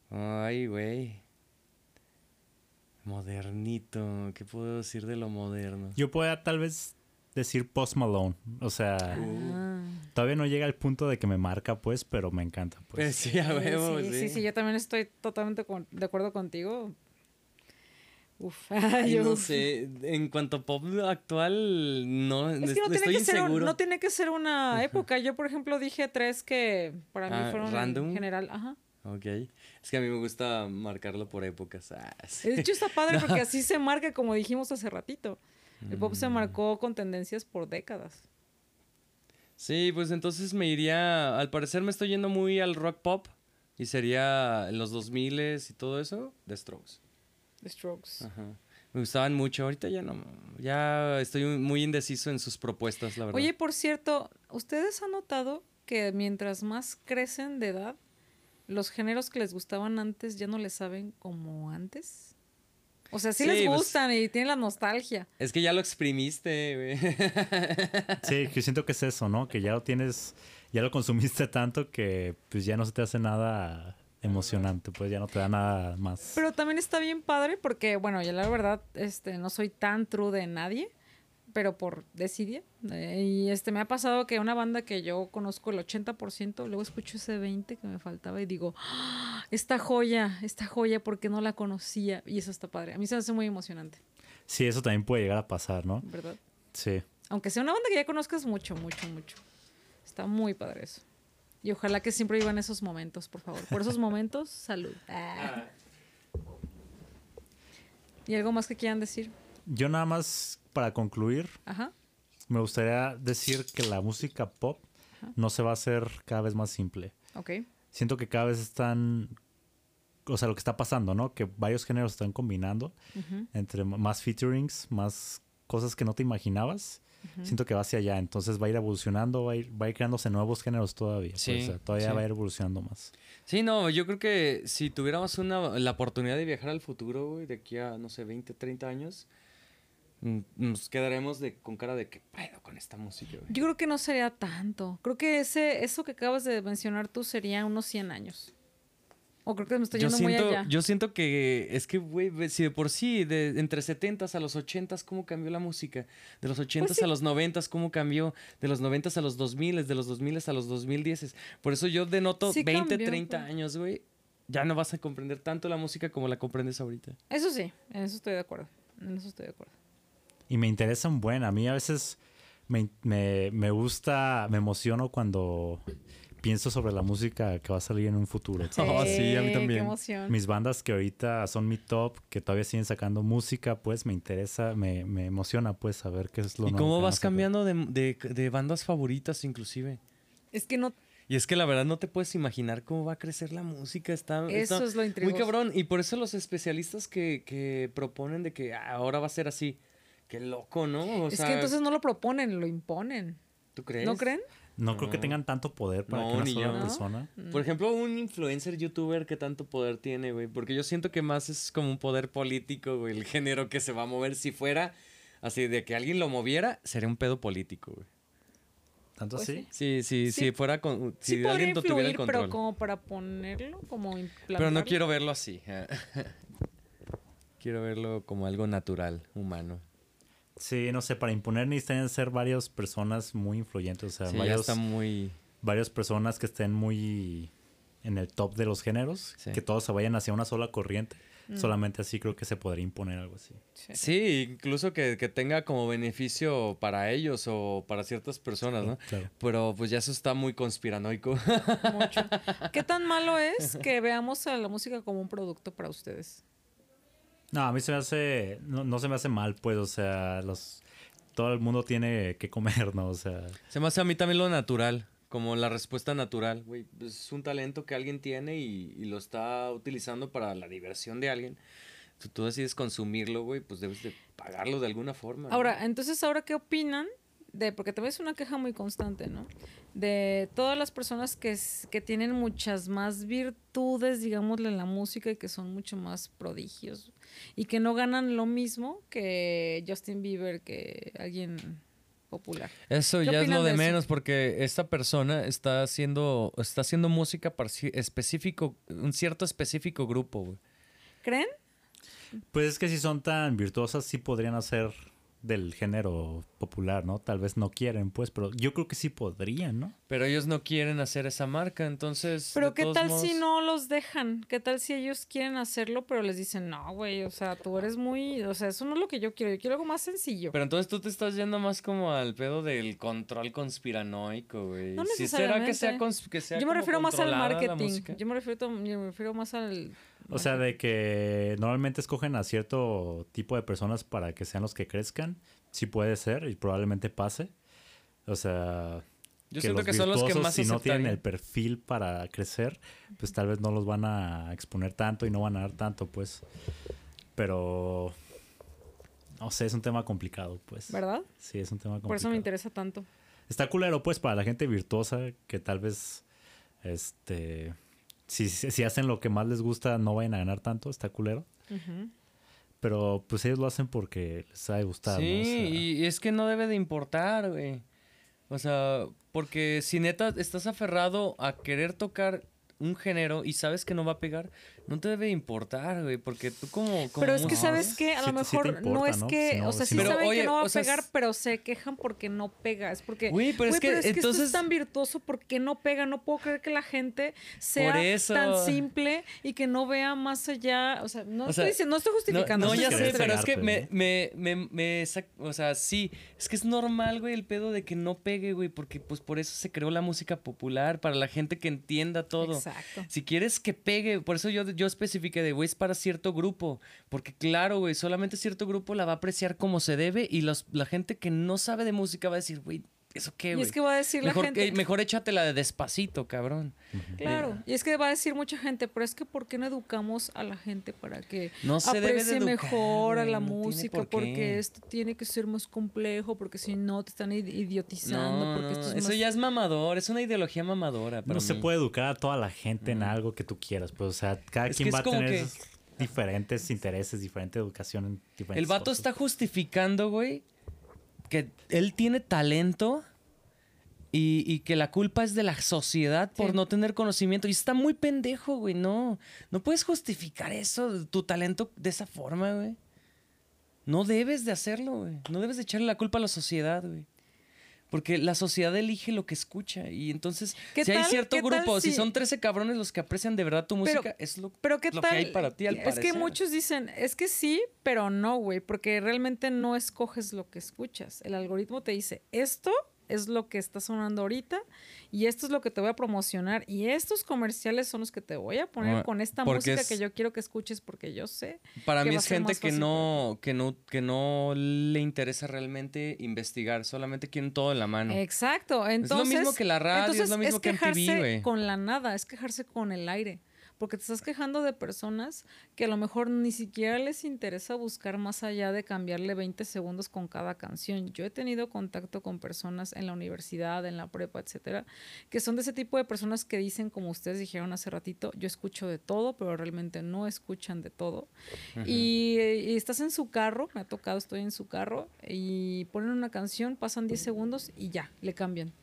Ay, güey. Modernito. ¿Qué puedo decir de lo moderno? Yo pueda tal vez decir Post Malone. O sea, Ah. todavía no llega al punto de que me marca, pues, pero me encanta, Pues pues. sí, a huevo, sí, sí. sí, sí, yo también estoy totalmente con- de acuerdo contigo. Uf, Ay, yo- no sé, en cuanto a pop actual, no, Es que no estoy tiene que, ser, no tiene que ser una época. Yo, por ejemplo, dije tres que para mí Ah, fueron random. en general. Ajá. Ok, es que a mí me gusta marcarlo por épocas. Ah, sí. De hecho, está padre porque así se marca, como dijimos hace ratito. El pop Mm. se marcó con tendencias por décadas. Sí, pues entonces me iría, al parecer me estoy yendo muy al rock pop y sería en los 2000 y todo eso, The Strokes. The Strokes. Ajá. Me gustaban mucho, ahorita ya no, ya estoy muy indeciso en sus propuestas, la verdad. Oye, por cierto, ¿ustedes han notado que mientras más crecen de edad, los géneros que les gustaban antes ya no les saben como antes? O sea, sí, Sí, les pues- gustan y tienen la nostalgia. Es que ya lo exprimiste, güey. Sí, que siento que es eso, ¿no? Que ya lo tienes ya lo consumiste tanto que pues ya no se te hace nada emocionante, pues ya no te da nada más. Pero también está bien padre porque, bueno, yo la verdad, este, no soy tan true de nadie, pero por decidir. Eh, y este, me ha pasado que una banda que yo conozco el 80%, luego escucho ese 20% que me faltaba y digo, ¡Ah! esta joya, esta joya, porque no la conocía. Y eso está padre. A mí se me hace muy emocionante, Sí, eso también puede llegar a pasar, ¿no? ¿verdad? Sí. Aunque sea una banda que ya conozcas mucho, mucho, mucho. Está muy padre eso. Y ojalá que siempre vivan esos momentos, por favor. Por esos momentos, salud. Ah. ¿Y algo más que quieran decir? Yo nada más para concluir, Ajá. me gustaría decir que la música pop no se va a hacer cada vez más simple. Ok. Siento que cada vez están, o sea, lo que está pasando, ¿no? Que varios géneros están combinando entre más featurings, más cosas que no te imaginabas. Siento que va hacia allá, entonces va a ir evolucionando, va a ir, va a ir creándose nuevos géneros todavía. pues, Sí, o sea, todavía sí. va a ir evolucionando más. Sí, no, yo creo que si tuviéramos una, la oportunidad de viajar al futuro, güey, de aquí a, no sé, 20, 30 años, nos quedaremos de, con cara de que pedo con esta música, güey. Yo creo que no sería tanto. Creo que ese, eso que acabas de mencionar tú sería unos 100 años. O creo que me estoy Yo yendo muy siento, allá. yo siento que es que, güey, si de por sí, de entre 70s a los 80s, ¿cómo cambió la música? De los 80s Pues sí. a los 90s, ¿cómo cambió? De los 90s a los 2000s, de los 2000s a los 2010s. Por eso yo denoto Sí 20, cambió, 30 pues. años, güey. Ya no vas a comprender tanto la música como la comprendes ahorita. Eso sí, en eso estoy de acuerdo. En eso estoy de acuerdo. Y me interesa un buen. A mí a veces me, me, me gusta, me emociono cuando pienso sobre la música que va a salir en un futuro. Oh, sí, a mí Qué también. emoción. Mis bandas que ahorita son mi top, que todavía siguen sacando música, pues me interesa, me, me emociona pues saber qué es lo ¿Y nuevo cómo vas cambiando de, de- de bandas favoritas inclusive? Es que no. Y es que la verdad no te puedes imaginar cómo va a crecer la música. Está, Eso está es lo muy intrigoso. cabrón. Y por eso los especialistas que, que proponen de que "Ah, ahora va a ser así. Qué loco, ¿no? O es sea, que entonces no lo proponen, lo imponen. ¿tú crees? ¿No creen? No, creo que tengan tanto poder para No, que una sola yo. persona. Por ejemplo, un influencer youtuber que tanto poder tiene, güey. Porque yo siento que más es como un poder político, güey. El género que se va a mover. Si fuera así de que alguien lo moviera, sería un pedo político, güey. ¿Tanto Pues así? Sí, sí, Sí. si fuera con. Si sí alguien no tuviera el influir, control. pero como para ponerlo, como Pero no implantarlo. quiero verlo así. quiero verlo como algo natural, humano. Sí, no sé, para imponer necesitan ser varias personas muy influyentes. O sea, Sí, ya varios, está muy. varias personas que estén muy en el top de los géneros, Sí. que todos se vayan hacia una sola corriente. Mm. Solamente así creo que se podría imponer algo así. Sí. Sí, incluso que, que tenga como beneficio para ellos o para ciertas personas, ¿no? Claro. Pero pues ya eso está muy conspiranoico. Mucho. ¿Qué tan malo es que veamos a la música como un producto para ustedes? No, a mí se me hace, no, no se me hace mal, pues, o sea, los, todo el mundo tiene que comer, ¿no? O sea, Se me hace a mí también lo natural, como la respuesta natural, güey. Es un talento que alguien tiene y, y lo está utilizando para la diversión de alguien. Si tú decides consumirlo, güey, pues debes de pagarlo de alguna forma. ¿no? Ahora, entonces, ¿ahora qué opinan? De, porque también es una queja muy constante, ¿no? De todas las personas que, que tienen muchas más virtudes, digámosle, en la música y que son mucho más prodigios y que no ganan lo mismo que Justin Bieber, que alguien popular. Eso ¿Qué ya es lo de, menos porque esta persona está haciendo, está haciendo música para específico, un cierto específico grupo, güey. ¿Creen? pues es que si son tan virtuosas, sí podrían hacer del género popular, ¿no? Tal vez no quieren, pues, pero yo creo que sí podrían, ¿no? Pero ellos no quieren hacer esa marca, entonces. Pero ¿qué tal modos- si no los dejan? ¿Qué tal si ellos quieren hacerlo, pero les dicen, no, güey, o sea, tú eres muy, o sea, eso no es lo que yo quiero, yo quiero algo más sencillo. Pero entonces tú te estás yendo más como al pedo del control conspiranoico, güey. No ¿Sí será que sea, necesariamente. cons- que sea yo me refiero más al marketing. música? Yo me refiero, yo me refiero más al... O sea, de que normalmente escogen a cierto tipo de personas para que sean los que crezcan, sí puede ser y probablemente pase. O sea, Yo siento que son los que virtuosos, más si no tienen el perfil para crecer, pues tal vez no los van a exponer tanto y no van a dar tanto, pues. Pero no sé, es un tema complicado, pues. ¿Verdad? Sí, es un tema complicado. Por eso me interesa tanto. Está culero, pues, para la gente virtuosa que tal vez, este, si, si, hacen lo que más les gusta, no vayan a ganar tanto, está culero. Pero pues ellos lo hacen porque les ha gustado. Sí, ¿no? O sea, y es que no debe de importar, güey. O sea, porque si neta estás aferrado a querer tocar un género y sabes que no va a pegar, no te debe importar, güey, porque tú como... como Pero es que sabes que a Sí lo sí mejor no importa, es ¿no? que, Si no- o sea, sí Pero, saben oye, que no va a sea, pegar, es- pero se quejan porque no pega. Es porque, Güey, pero es güey, que esto entonces- es tan virtuoso porque no pega. No puedo creer que la gente sea eso. tan simple y que no vea más allá. O sea, no, O estoy, sea, diciendo, no estoy justificando. No, No ya sé, pero es que me, me, me, me sac- o sea, sí, es que es normal, güey, el pedo de que no pegue, güey, porque pues por eso se creó la música popular, para la gente que entienda todo. Exacto. Si quieres que pegue, por eso yo, yo especifiqué de, güey, es para cierto grupo, porque claro, güey, solamente cierto grupo la va a apreciar como se debe y los, la gente que no sabe de música va a decir, güey, ¿eso qué, Y güey? es que va a decir Mejor, la gente. eh, mejor échatela de despacito, cabrón. Claro, y es que va a decir mucha gente, pero es que ¿por qué no educamos a la gente para que No se debe de aprecie educar, mejor a la no música? por. Porque esto tiene que ser más complejo, porque si no te están id- idiotizando, No, porque esto es eso más- ya es mamador, es una ideología mamadora. para No se puede educar a toda la gente en algo que tú quieras, pues, o sea, cada Es quien va a tener que- diferentes intereses, diferente educación diferentes El vato cosas. está justificando, güey, que él tiene talento y, y que la culpa es de la sociedad por Sí. no tener conocimiento. Y está muy pendejo, güey. No, no puedes justificar eso, tu talento de esa forma, güey. No debes de hacerlo, güey. No debes de echarle la culpa a la sociedad, güey. Porque la sociedad elige lo que escucha. Y entonces, ¿Qué si hay cierto tal grupo, si si- son 13 cabrones los que aprecian de verdad tu Pero- música, es lo, Pero qué lo tal. que hay para ti, al es que muchos dicen, es que sí, pero no, güey, porque realmente no escoges lo que escuchas. El algoritmo te dice, esto es lo que está sonando ahorita y esto es lo que te voy a promocionar y estos comerciales son los que te voy a poner Ah, con esta porque música es- que yo quiero que escuches porque yo sé. Para que mí es gente que no, que no, que no le interesa realmente investigar, solamente quieren todo en la mano. Exacto. Entonces, mismo que la radio, es entonces lo mismo que MTV, quejarse güey. con la nada, es quejarse con el aire. Porque te estás quejando de personas que a lo mejor ni siquiera les interesa buscar más allá de cambiarle 20 segundos con cada canción. Yo he tenido contacto con personas en la universidad, en la prepa, etcétera, que son de ese tipo de personas que dicen, como ustedes dijeron hace ratito, yo escucho de todo, pero realmente no escuchan de todo. y, y estás en su carro, me ha tocado, estoy en su carro, y ponen una canción, pasan 10 segundos y ya, le cambian.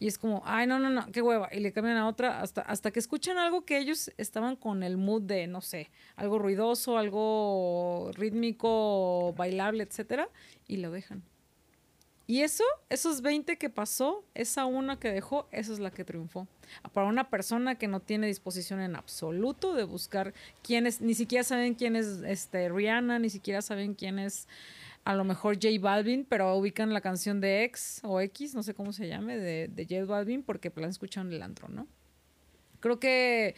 Y es como, ay, no, no, no, qué hueva. Y le cambian a otra hasta, hasta que escuchan algo que ellos estaban con el mood de, no sé, algo ruidoso, algo rítmico, bailable, etcétera, y lo dejan. Y eso, esos 20 que pasó, esa una que dejó, esa es la que triunfó. Para una persona que no tiene disposición en absoluto de buscar quién es, ni siquiera saben quién es este, Rihanna, ni siquiera saben quién es a lo mejor J Balvin, pero ubican la canción de X o X, no sé cómo se llame, de, de J Balvin, porque la han en el antro, ¿no? Creo que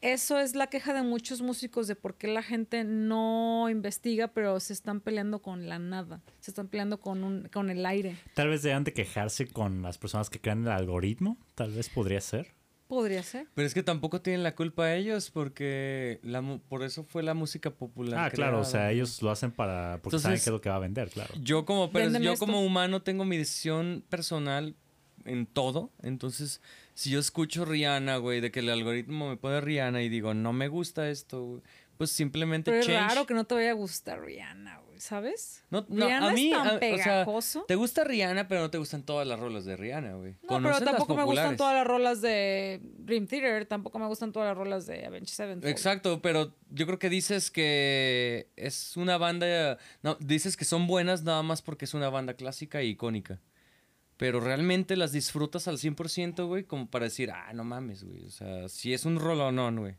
eso es la queja de muchos músicos de por qué la gente no investiga, pero se están peleando con la nada, se están peleando con, un, con el aire. Tal vez deban de quejarse con las personas que crean el algoritmo, tal vez podría ser. Podría ser. Pero es que tampoco tienen la culpa ellos porque la, por eso fue la música popular. Ah, claro, o sea, ellos lo hacen para porque saben Entonces- qué es lo que va a vender, claro. Yo como, Véndeme yo esto. como humano tengo mi decisión personal en todo. Entonces, si yo escucho Rihanna, güey, de que el algoritmo me pone Rihanna y digo, no me gusta esto, pues simplemente Pero es change. raro que no te vaya a gustar Rihanna, güey, ¿sabes? No, no, Rihanna a mí, es a- tan o sea, pegajoso. te gusta Rihanna, pero no te gustan todas las rolas de Rihanna, güey. No, pero tampoco me gustan todas las rolas de Dream Theater, tampoco me gustan todas las rolas de Avenged Sevenfold. Exacto, pero yo creo que dices que es una banda. No, dices que son buenas nada más porque es una banda clásica e icónica. Pero realmente las disfrutas al 100%, güey, como para decir, ah, no mames, güey. O sea, si es un rolonón, güey.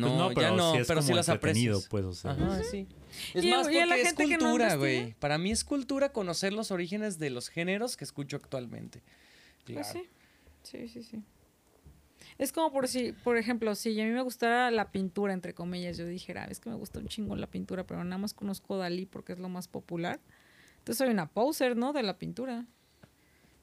No, Pues ya no, sí es pero sí como las entretenido, aprecias. pues, o sea. Ajá, sí. Es Y- más y porque es no cultura, güey. Para mí es cultura conocer los orígenes de los géneros que escucho actualmente. Pues Claro. sí, sí, sí, sí. Es como por si, por ejemplo, si a mí me gustara la pintura, entre comillas, yo dijera, "Ah, es que me gusta un chingo la pintura, pero nada más conozco Dalí porque es lo más popular. Entonces soy una poser, ¿no? De la pintura.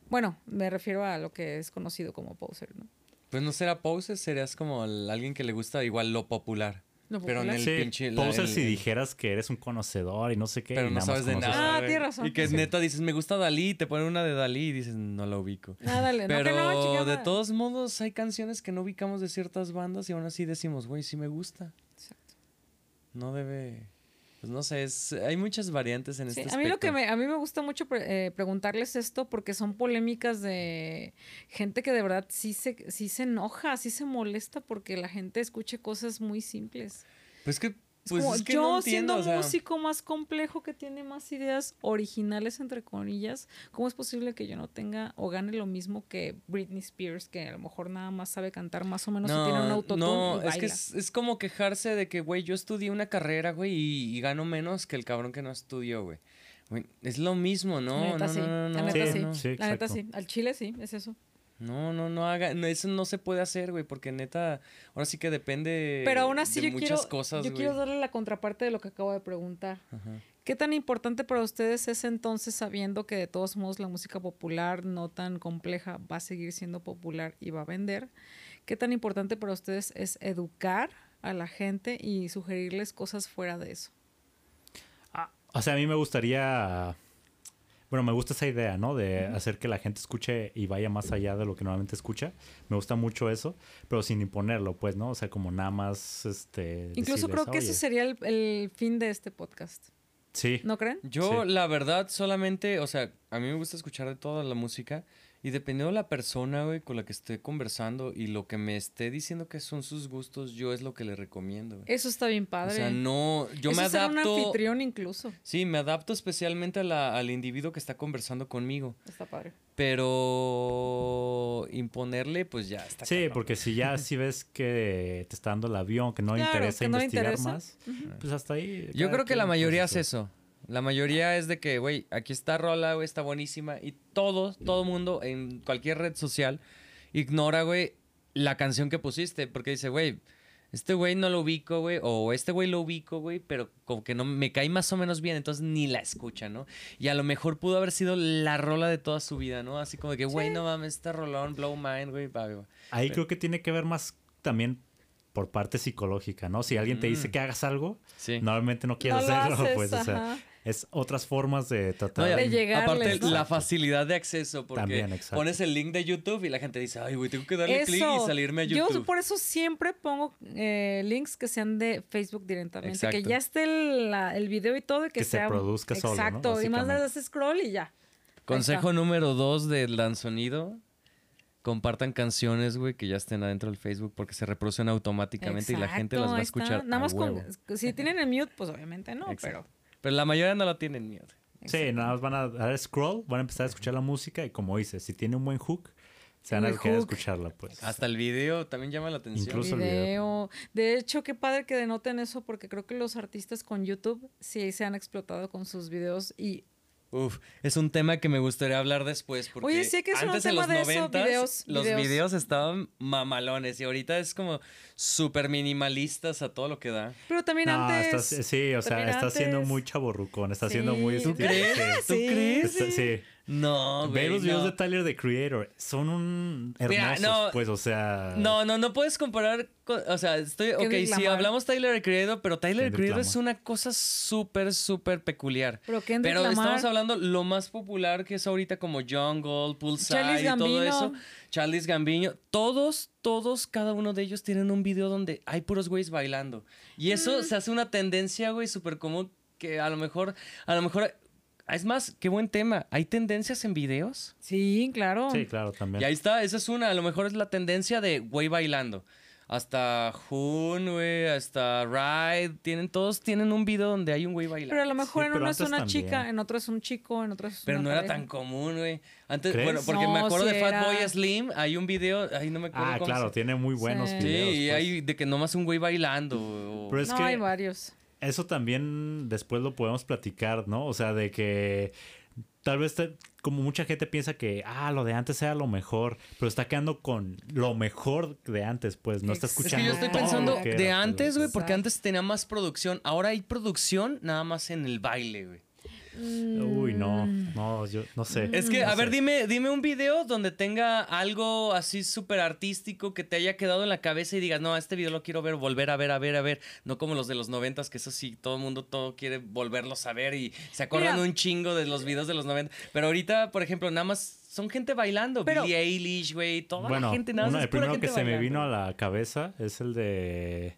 Bueno, me refiero a lo que es conocido como poser, ¿no? Pues no será poses, serías como el- alguien que le gusta igual lo popular. Lo Pero en popular. el Sí, pinche. la- poser el- si dijeras que eres un conocedor y no sé qué. Pero no sabes de nada. Ah, tienes razón. Y que Sí. neta dices, me gusta Dalí, te ponen una de Dalí y dices, no la ubico. Ah, dale, no, que Pero no, chingada. de todos modos, hay canciones que no ubicamos de ciertas bandas y aún así decimos, güey, sí me gusta. Exacto. No debe. Pues no sé, es, hay muchas variantes en Sí, este a mí lo que me, a mí me gusta mucho pre- eh, preguntarles esto porque son polémicas de gente que de verdad sí se, sí se enoja, sí se molesta porque la gente escuche cosas muy simples. Pues que, pues como es que yo no siendo entiendo, o sea, músico más complejo que tiene más ideas originales entre comillas, ¿cómo es posible que yo no tenga o gane lo mismo que Britney Spears que a lo mejor nada más sabe cantar más o menos y tiene un autotune no, y es que es, es como quejarse de que, güey, yo estudié una carrera, güey, y, y gano menos que el cabrón que no estudió, güey. Es lo mismo, ¿no? la neta no, sí, no, no, la no, neta Sí, sí, no. sí. la neta sí, al chile sí, es eso. No, no, no haga, no, eso no se puede hacer, güey, porque neta, ahora sí que depende Pero aún así de yo muchas quiero, cosas, yo güey. quiero darle la contraparte de lo que acabo de preguntar. Ajá. ¿Qué tan importante para ustedes es entonces sabiendo que de todos modos la música popular no tan compleja va a seguir siendo popular y va a vender? ¿Qué tan importante para ustedes es educar a la gente y sugerirles cosas fuera de eso? Ah, o sea, a mí me gustaría. Bueno, me gusta esa idea, ¿no? De hacer que la gente escuche y vaya más allá de lo que normalmente escucha. Me gusta mucho eso, pero sin imponerlo, pues, ¿no? O sea, como nada más, este... Incluso creo que ese sería el, el fin de este podcast. Sí. ¿No creen? Yo, Sí. la verdad, solamente, o sea, a mí me gusta escuchar de toda la música y dependiendo de la persona, güey, con la que esté conversando y lo que me esté diciendo que son sus gustos, yo es lo que le recomiendo, güey. Eso está bien O padre. sea, no, yo Eso me es ser un adapto. anfitrión incluso. Sí, me adapto especialmente a la- al individuo que está conversando conmigo. Está padre. Pero imponerle, pues ya está. Sí, cabrón. porque si ya si ves que te está dando el avión, que no le Claro, interesa que no investigar interesa. más, pues hasta ahí. Yo creo que la pues, mayoría eso. hace eso. La mayoría es de que, güey, aquí está Rola, güey, está buenísima. Y todo, todo mundo en cualquier red social ignora, güey, la canción que pusiste. Porque dice, güey, este güey no lo ubico, güey. O este güey lo ubico, güey, pero como que no me cae más o menos bien. Entonces ni la escucha, ¿no? Y a lo mejor pudo haber sido la rola de toda su vida, ¿no? Así como de que, güey, no mames, este rolón, blow mind, güey. va, va, va". Ahí creo que tiene que ver más también por parte psicológica, ¿no? Si alguien te dice Mm. que hagas algo, Sí. normalmente no quieres No hacerlo, haces, pues, o sea, ajá. Es otras formas de No, tratar. ya, De llegarles, aparte, ¿no? la facilidad de acceso, porque También, exacto. pones el link de YouTube y la gente dice, ay, güey, tengo que darle clic y salirme a Yo YouTube. por eso siempre pongo eh, links que sean de Facebook directamente. Que Exacto. ya esté el, la- el video y todo y que, Que se produzca solo, ¿no? Exacto. y más le das scroll y ya. Consejo número dos del Danzonido. Compartan canciones, güey, que ya estén adentro del Facebook porque se reproducen automáticamente y la gente las va a Exacto, escuchar. Nada a más con- si tienen el mute, pues obviamente no, Exacto. pero. Pero la mayoría no lo tienen miedo. Sí, nada más van a dar scroll, van a empezar a escuchar la música y como dices, si tiene un buen hook, se van a querer escucharla, pues. Hasta el video también llama la atención. Incluso- el Video. De hecho, qué padre que denoten eso porque creo que los artistas con YouTube sí se han explotado con sus videos y Uf, es un tema que me gustaría hablar después porque Oye, sí, que es un antes tema en de los eso, 90 videos, los videos. videos estaban mamalones y ahorita es como súper minimalistas a todo lo que da. Pero también No, antes. estás- sí, o sea, está siendo muy chaborrucón, está siendo muy... ¿Tú este, crees? sí. ¿Tú crees? Está- sí. No, güey. Ve los videos no. de Tyler, the Creator. Son un Mira, hermosos, no. pues, o sea... No, no, no puedes comparar. con- o sea, estoy. Ok, Kendrick sí, hablamos Tyler the Creator, pero Tyler the Creator es una cosa súper, súper peculiar. Pero Kendrick Pero estamos hablando lo más popular que es ahorita como Jungle, Pulsar Charles y todo Gambino. eso. Charles Gambino. Todos, todos, cada uno de ellos tienen un video donde hay puros güeyes bailando. Y eso Mm. se hace una tendencia, güey, súper común que a lo mejor, a lo mejor... Es más, qué buen tema. ¿Hay tendencias en videos? Sí, claro. Sí, claro, también. Y ahí está, esa es una. A lo mejor es la tendencia de güey bailando. Hasta Hun, güey, hasta Ride. Tienen, todos tienen un video donde hay un güey bailando. Pero a lo mejor Sí, en uno es una también. chica, en otro es un chico, en otro es Pero una no era tan común, güey. Antes, ¿Crees? bueno, porque me acuerdo sí de Fatboy era. Slim. Hay un video, ahí no me acuerdo Ah, cómo claro, se- tiene muy buenos Sí. Sí, videos. y pues. hay de que nomás un güey bailando. o- Pero es no, que hay varios. Eso también después lo podemos platicar, ¿no? O sea, de que tal vez te- como mucha gente piensa que, ah, lo de antes era lo mejor, pero está quedando con lo mejor de antes, pues no está Es Es escuchando. que yo estoy todo pensando de antes, güey, porque antes tenía más producción. Ahora hay producción nada más en el baile, güey. Uy, no, no, yo no sé. Es que, No a ver, sé. dime, dime un video donde tenga algo así súper artístico que te haya quedado en la cabeza y digas, no, este video lo quiero ver, volver a ver, a ver, a ver. No como los de los noventas, que eso sí, todo el mundo todo quiere volverlos a ver y se acuerdan Mira. un chingo de los videos de los 90. Pero ahorita, por ejemplo, nada más son gente bailando. Pero- Billie Eilish, güey, toda Bueno, la gente, nada uno- más el es pura primero que se me vino a la cabeza es el de.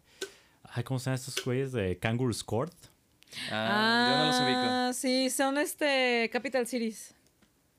Ay, ¿cómo se llaman estos güeyes? De Kangaroo Court. Ah, yo no los ubico. Ah, sí, son este Capital Cities.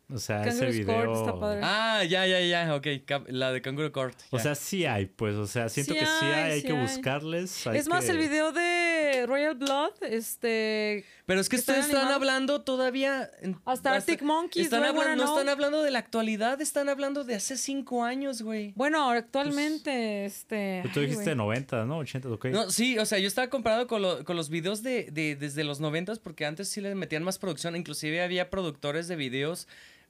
O sea, ese video. Court está padre. Ah, ya, ya, ya, ok. cap- La de Kangaroo Court. O ya. sea, sí hay, pues. O sea, siento Sí que sí hay, hay, hay sí que hay. buscarles. hay es más, que- el video de Royal Blood, este. Pero es que ustedes están hablando todavía. Hasta Arctic Monkeys, Están hablando, no están hablando de la actualidad, están hablando de hace cinco años, güey. Bueno, actualmente, este. Pues Tú ay, dijiste güey. 90, ¿no? 80, ok. No, sí, o sea, yo estaba comparado con, lo- con los videos de, de- desde los noventas porque antes sí le metían más producción. Inclusive había productores de videos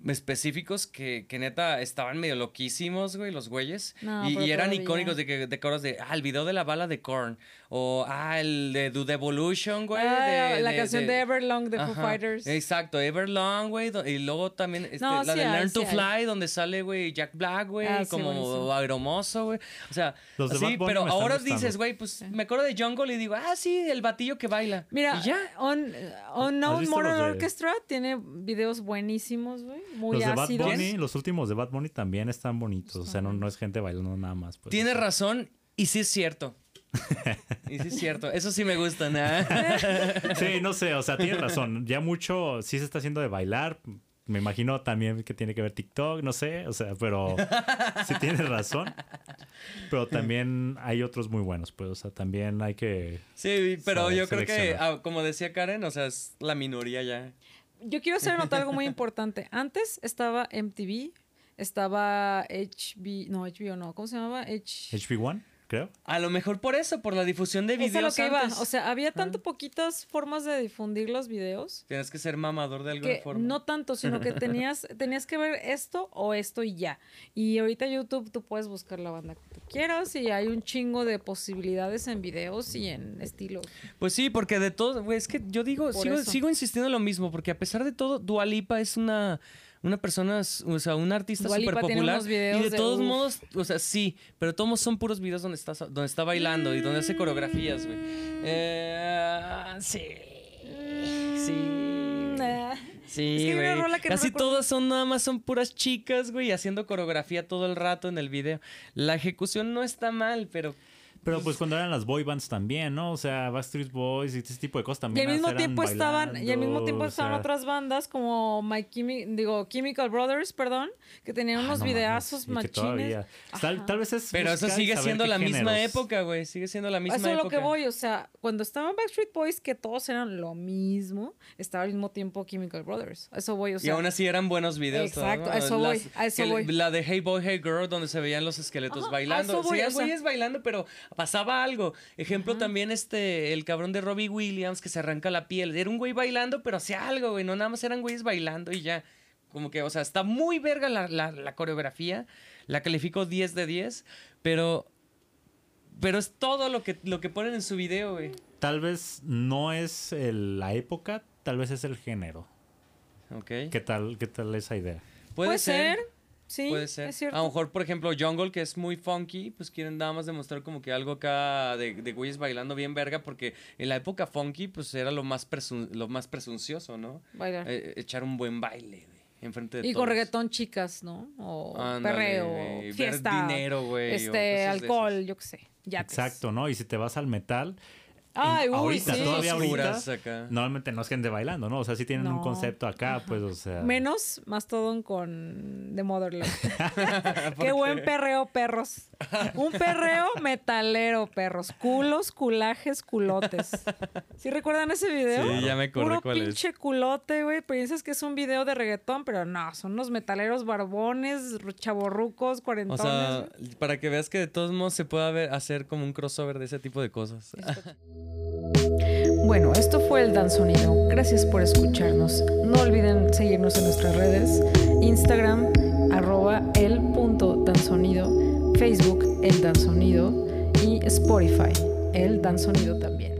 específicos que, que neta estaban medio loquísimos, güey, los güeyes. No, y, eran todavía. icónicos de, que, de coros de, ah, el video de la bala de Korn. O, ah, el de Do the Evolution, güey. Ah, de- la de- canción de, Everlong de Foo Fighters. Exacto, Everlong, güey. Y luego también este, No, la sí de Learn to sí hay. Fly, donde sale, güey, Jack Black, güey, Ah, como agromoso, güey. O sea, Los sí, pero ahora gustando. dices, güey, pues me acuerdo de Jungle y digo, ah, sí, el batillo que baila. Mira, ya. On, ¿Has Unknown visto Mortal los de- Orchestra tiene videos buenísimos, güey. Muy los de Bad. Bunny, los últimos de Bad Bunny también están bonitos. O sea, no, no es gente bailando nada más. Pues, Tienes razón y sí es cierto. y sí es cierto. Eso sí me gusta, ¿no? Sí, no sé, o sea, tienes razón. Ya mucho sí se está haciendo de bailar. Me imagino también que tiene que ver TikTok, no sé, o sea, pero sí tienes razón. Pero también hay otros muy buenos, pues, o sea, también hay que... Sí, pero Saber yo creo que, ah, como decía Karen, o sea, es la minoría ya. Yo quiero hacer notar algo muy importante. Antes estaba MTV, estaba HB, no, HBO no, ¿cómo se llamaba? H... HB1, creo. A lo mejor por eso, por la difusión de Es a lo videos que iba. O sea, había tanto poquitas formas de difundir los videos Tienes que ser mamador de alguna que forma. no tanto, sino que tenías, tenías que ver esto o esto y ya. Y ahorita YouTube tú puedes buscar la banda que tú quieras y hay un chingo de posibilidades en videos y en estilos. Pues sí, porque de todo, es que yo digo, Por sigo, eso. sigo insistiendo en lo mismo, porque a pesar de todo, Dua Lipa es una, una persona, o sea, una artista súper popular. Y de de todos uf. modos, o sea, sí, pero todos son puros videos donde está, donde está bailando y donde hace coreografías, güey. Eh, sí. Sí. Mm, ah. Sí, Es que una güey. rola que Casi todas son nada más son puras chicas, güey, haciendo coreografía todo el rato en el video. La ejecución no está mal, pero Pero pues cuando eran las boy bands también, ¿no? O sea, Backstreet Boys y ese tipo de cosas Y también. al mismo tiempo estaban, y al mismo tiempo o estaban sea, otras bandas como My Chemi- digo, Chemical Brothers, perdón, que tenían ah, unos no videazos y machines. todavía- Tal, vez es. pero eso y sigue siendo la misma época, güey, sigue siendo la misma Eso es época. lo que voy, o sea, cuando estaban Backstreet Boys, que todos eran lo mismo, estaba al mismo tiempo Chemical Brothers. A Eso voy, o y sea. aún así eran buenos videos. Exacto, ¿no? a eso Las- voy, a eso voy. La de Hey Boy, Hey Girl, donde se veían los esqueletos Ajá, a bailando. eso voy, sí, o sea- güeyes bailando, pero pasaba algo. Ejemplo también este, el cabrón de Robbie Williams que se arranca la piel. Era un güey bailando, pero hacía algo, güey. No nada más eran güeyes bailando y ya. Como que, o sea, está muy verga la, la- la coreografía. La califico 10 de 10, pero... Pero es todo lo que, lo que ponen en su video, güey. Tal vez no es el- la época, tal vez es el género. Ok. ¿Qué tal, qué tal esa idea? Puede, Puede ser. ser, sí, Puede ser. es cierto. A lo mejor, por ejemplo, Jungle, que es muy funky, pues quieren nada más demostrar como que algo acá de, de güeyes bailando bien verga, porque en la época funky, pues era lo más, presun- lo más presuncioso, ¿no? Bailar. Eh, echar un buen baile, güey, enfrente de y todos. con reggaetón chicas, ¿no? O Ándale, perreo, ver fiesta. dinero, güey, Este, alcohol, yo qué sé. yates. Exacto, ¿no? Y si te vas al metal. Ay, uy, ahorita, sí. todavía ahorita. Acá. Normalmente no es gente bailando, ¿no? O sea, sí tienen un concepto acá, pues, o sea. Menos Mastodon con The Motherland. Qué buen perreo, perros. Un perreo metalero, perros. Culos, culajes, culotes. ¿Sí recuerdan ese video? Sí, ya me acordé Puro cuál es. pinche culote, güey. Piensas que es un video de reggaetón, pero no, son unos metaleros barbones, chaborrucos, O cuarentones. sea, güey. para que veas que de todos modos se puede hacer como un crossover de ese tipo de cosas. Bueno, esto fue el Dan Sonido. Gracias por escucharnos. No olviden seguirnos en nuestras redes. Instagram, arroba el. Facebook, el Dan Sonido. Y Spotify, el Dan Sonido también.